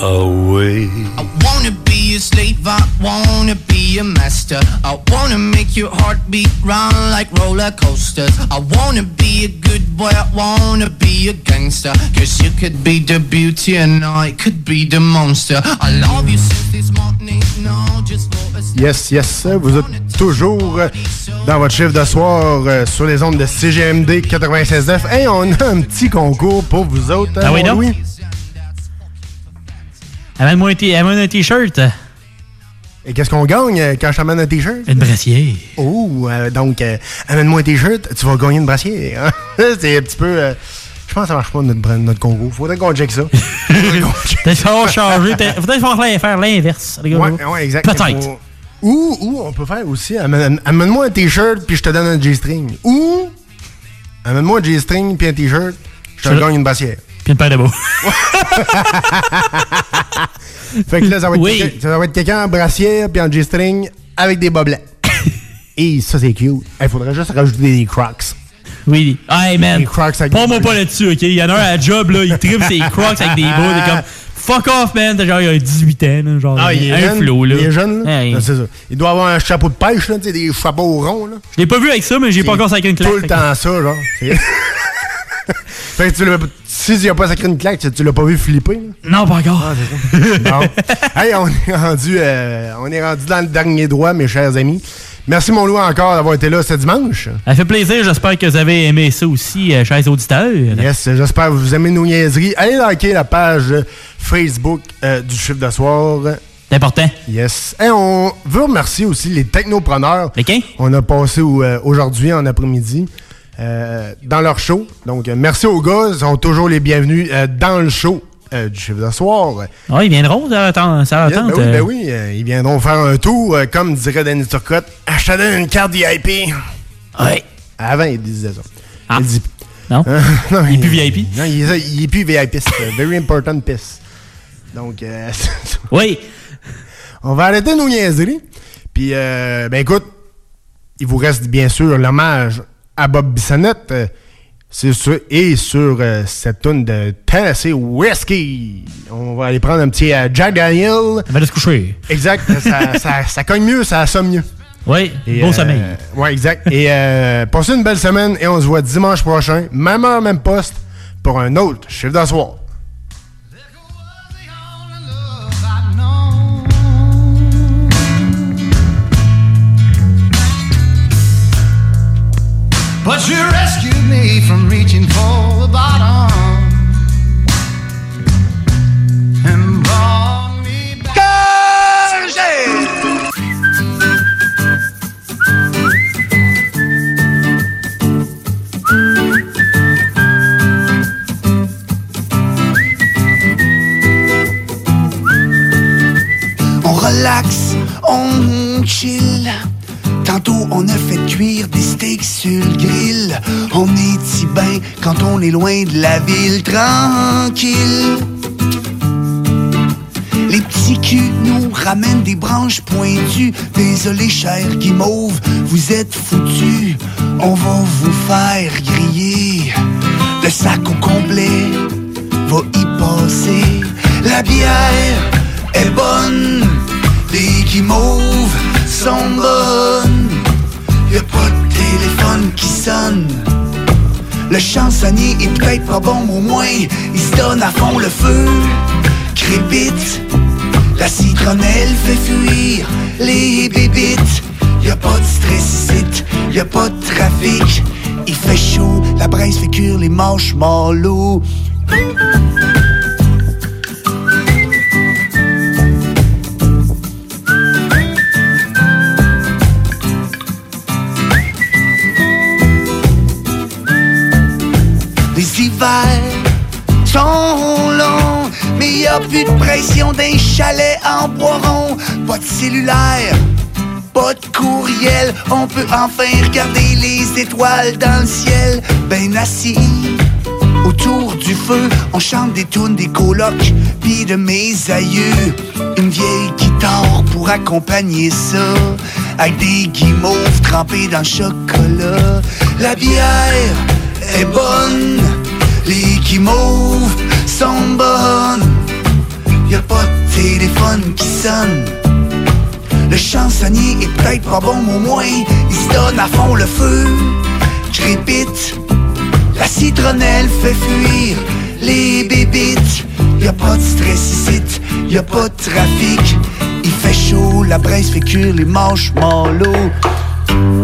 a way. I wanna be a slave, I wanna be a master. I wanna make your heart beat round like roller coasters. I wanna be a good boy, I wanna be a gangster. Cause you could be the beauty and I could be the monster. I love you since this morning, no, just for a Yes, yes, vous êtes toujours dans votre chiffre de soir euh, sur les ondes de CGMD 96.9. Hey, on a un petit concours pour vous autres. hein, Ah oui? Amène-moi un, t- amène un t-shirt. Et qu'est-ce qu'on gagne euh, quand je t'amène un t-shirt? Une brassière. Oh, euh, donc, euh, amène-moi un t-shirt, tu vas gagner une brassière. hein? C'est un petit peu... euh, je pense que ça marche pas notre, notre concours. Faudrait qu'on check ça. Peut-être falloir changer. peut-être- Peut-être falloir faire l'inverse. Ouais, ouais, exact. Peut-être. Ou, ou on peut faire aussi, amène- amène-moi un t-shirt puis je te donne un G-string. Ou, amène-moi un G-string puis un t-shirt, je te gagne une brassière. Puis une paire de mots. Fait que là, ça va être Oui. quelqu'un- ça quelqu'un en brassière puis en G-string avec des blancs. Et ça, c'est cute. Il faudrait juste rajouter des crocs. Oui. Hey, man. Avec Prends-moi pas là-dessus, OK? Il y en a un à la job, là, il tripe ses crocs avec des est comme, fuck off, man. T'as genre, il a 18 ans, là, genre, Ah, il est un jeune. flow, là. Il est jeune, là. Hey. C'est ça. Il doit avoir un chapeau de pêche, là, tu sais, des chapeaux ronds, là. Je l'ai pas vu avec ça, mais j'ai pas encore sacré une claque. Tout le temps ça, genre. Fait que tu l'as- si tu n'as pas sacré une claque, tu, tu l'as pas vu flipper, là. Non, pas encore. Bon. hey, on est rendu, euh, on est rendu dans le dernier droit, mes chers amis. Merci, mon loup, encore d'avoir été là ce dimanche. Ça fait plaisir. J'espère que vous avez aimé ça aussi, euh, chers auditeurs. Yes, j'espère que vous aimez nos niaiseries. Allez liker la page Facebook euh, du chiffre de soir. C'est important. Yes. Et on veut remercier aussi les technopreneurs. Lesquels? On a passé au- euh, aujourd'hui en après-midi dans leur show. Donc, euh, merci aux gars. Ils sont toujours les bienvenus euh, dans le show euh, du chiffre de soir. Ah, ils viendront, ça attend. Ça attend. ben oui, ben oui, euh, ils viendront faire un tour, euh, comme dirait Danny Turcotte. Donne une carte VIP. Ouais. Avant, il disait ça. Ah. Il dit. Non? non, Il est plus VIP? Non, il est, il est plus VIP. Very important piss. Donc, euh, oui. On va arrêter nos niaiseries. Puis, euh, ben écoute, il vous reste bien sûr l'hommage à Bob Bissonnette. euh, c'est sur, et sur euh, cette tune de Tennessee Whiskey. On va aller prendre un petit euh, Jack Daniel. On va aller se coucher. Exact. ça, ça, ça cogne mieux, ça somme mieux. Oui, Et, euh, sommeil. Ouais, exact. Et euh, passez une belle semaine et on se voit dimanche prochain, même heure, même poste, pour un autre chiffre d'asseoir. But you rescued me from reaching for the bottom. And brought me back. On relaxe, on chill. Tantôt on a fait cuire des steaks on est si bien quand on est loin de la ville tranquille. Les petits culs nous ramènent des branches pointues. Désolé, cher guimauve, vous êtes foutus. On va vous faire griller. Le sac au complet va y passer. La bière est bonne. Les guimauves sont bonnes. Téléphone qui sonne. Le chansonnier est peut-être pas bon, au moins il se donne à fond le feu. Crépite, la citronnelle fait fuir les bébites. Y a pas de stress ici, y a pas de trafic. Il fait chaud, la braise fait cuire les marshmallows. Les plus de pression d'un chalet en bois rond. Pas de cellulaire, pas de courriel. On peut enfin regarder les étoiles dans le ciel. Ben assis autour du feu, on chante des tunes des colocs, puis de mes aïeux. Une vieille guitare pour accompagner ça. Avec des guimauves trempés dans le chocolat. La bière est bonne, les guimauves sont bonnes. Y a pas de téléphone qui sonne. Le chansonnier est peut-être pas bon, mais au moins il se donne à fond le feu. Crépite, la citronnelle fait fuir les bébites. Y a pas de stress ici, y a pas de trafic. Il fait chaud, la braise fait cuire les marshmallows. Mom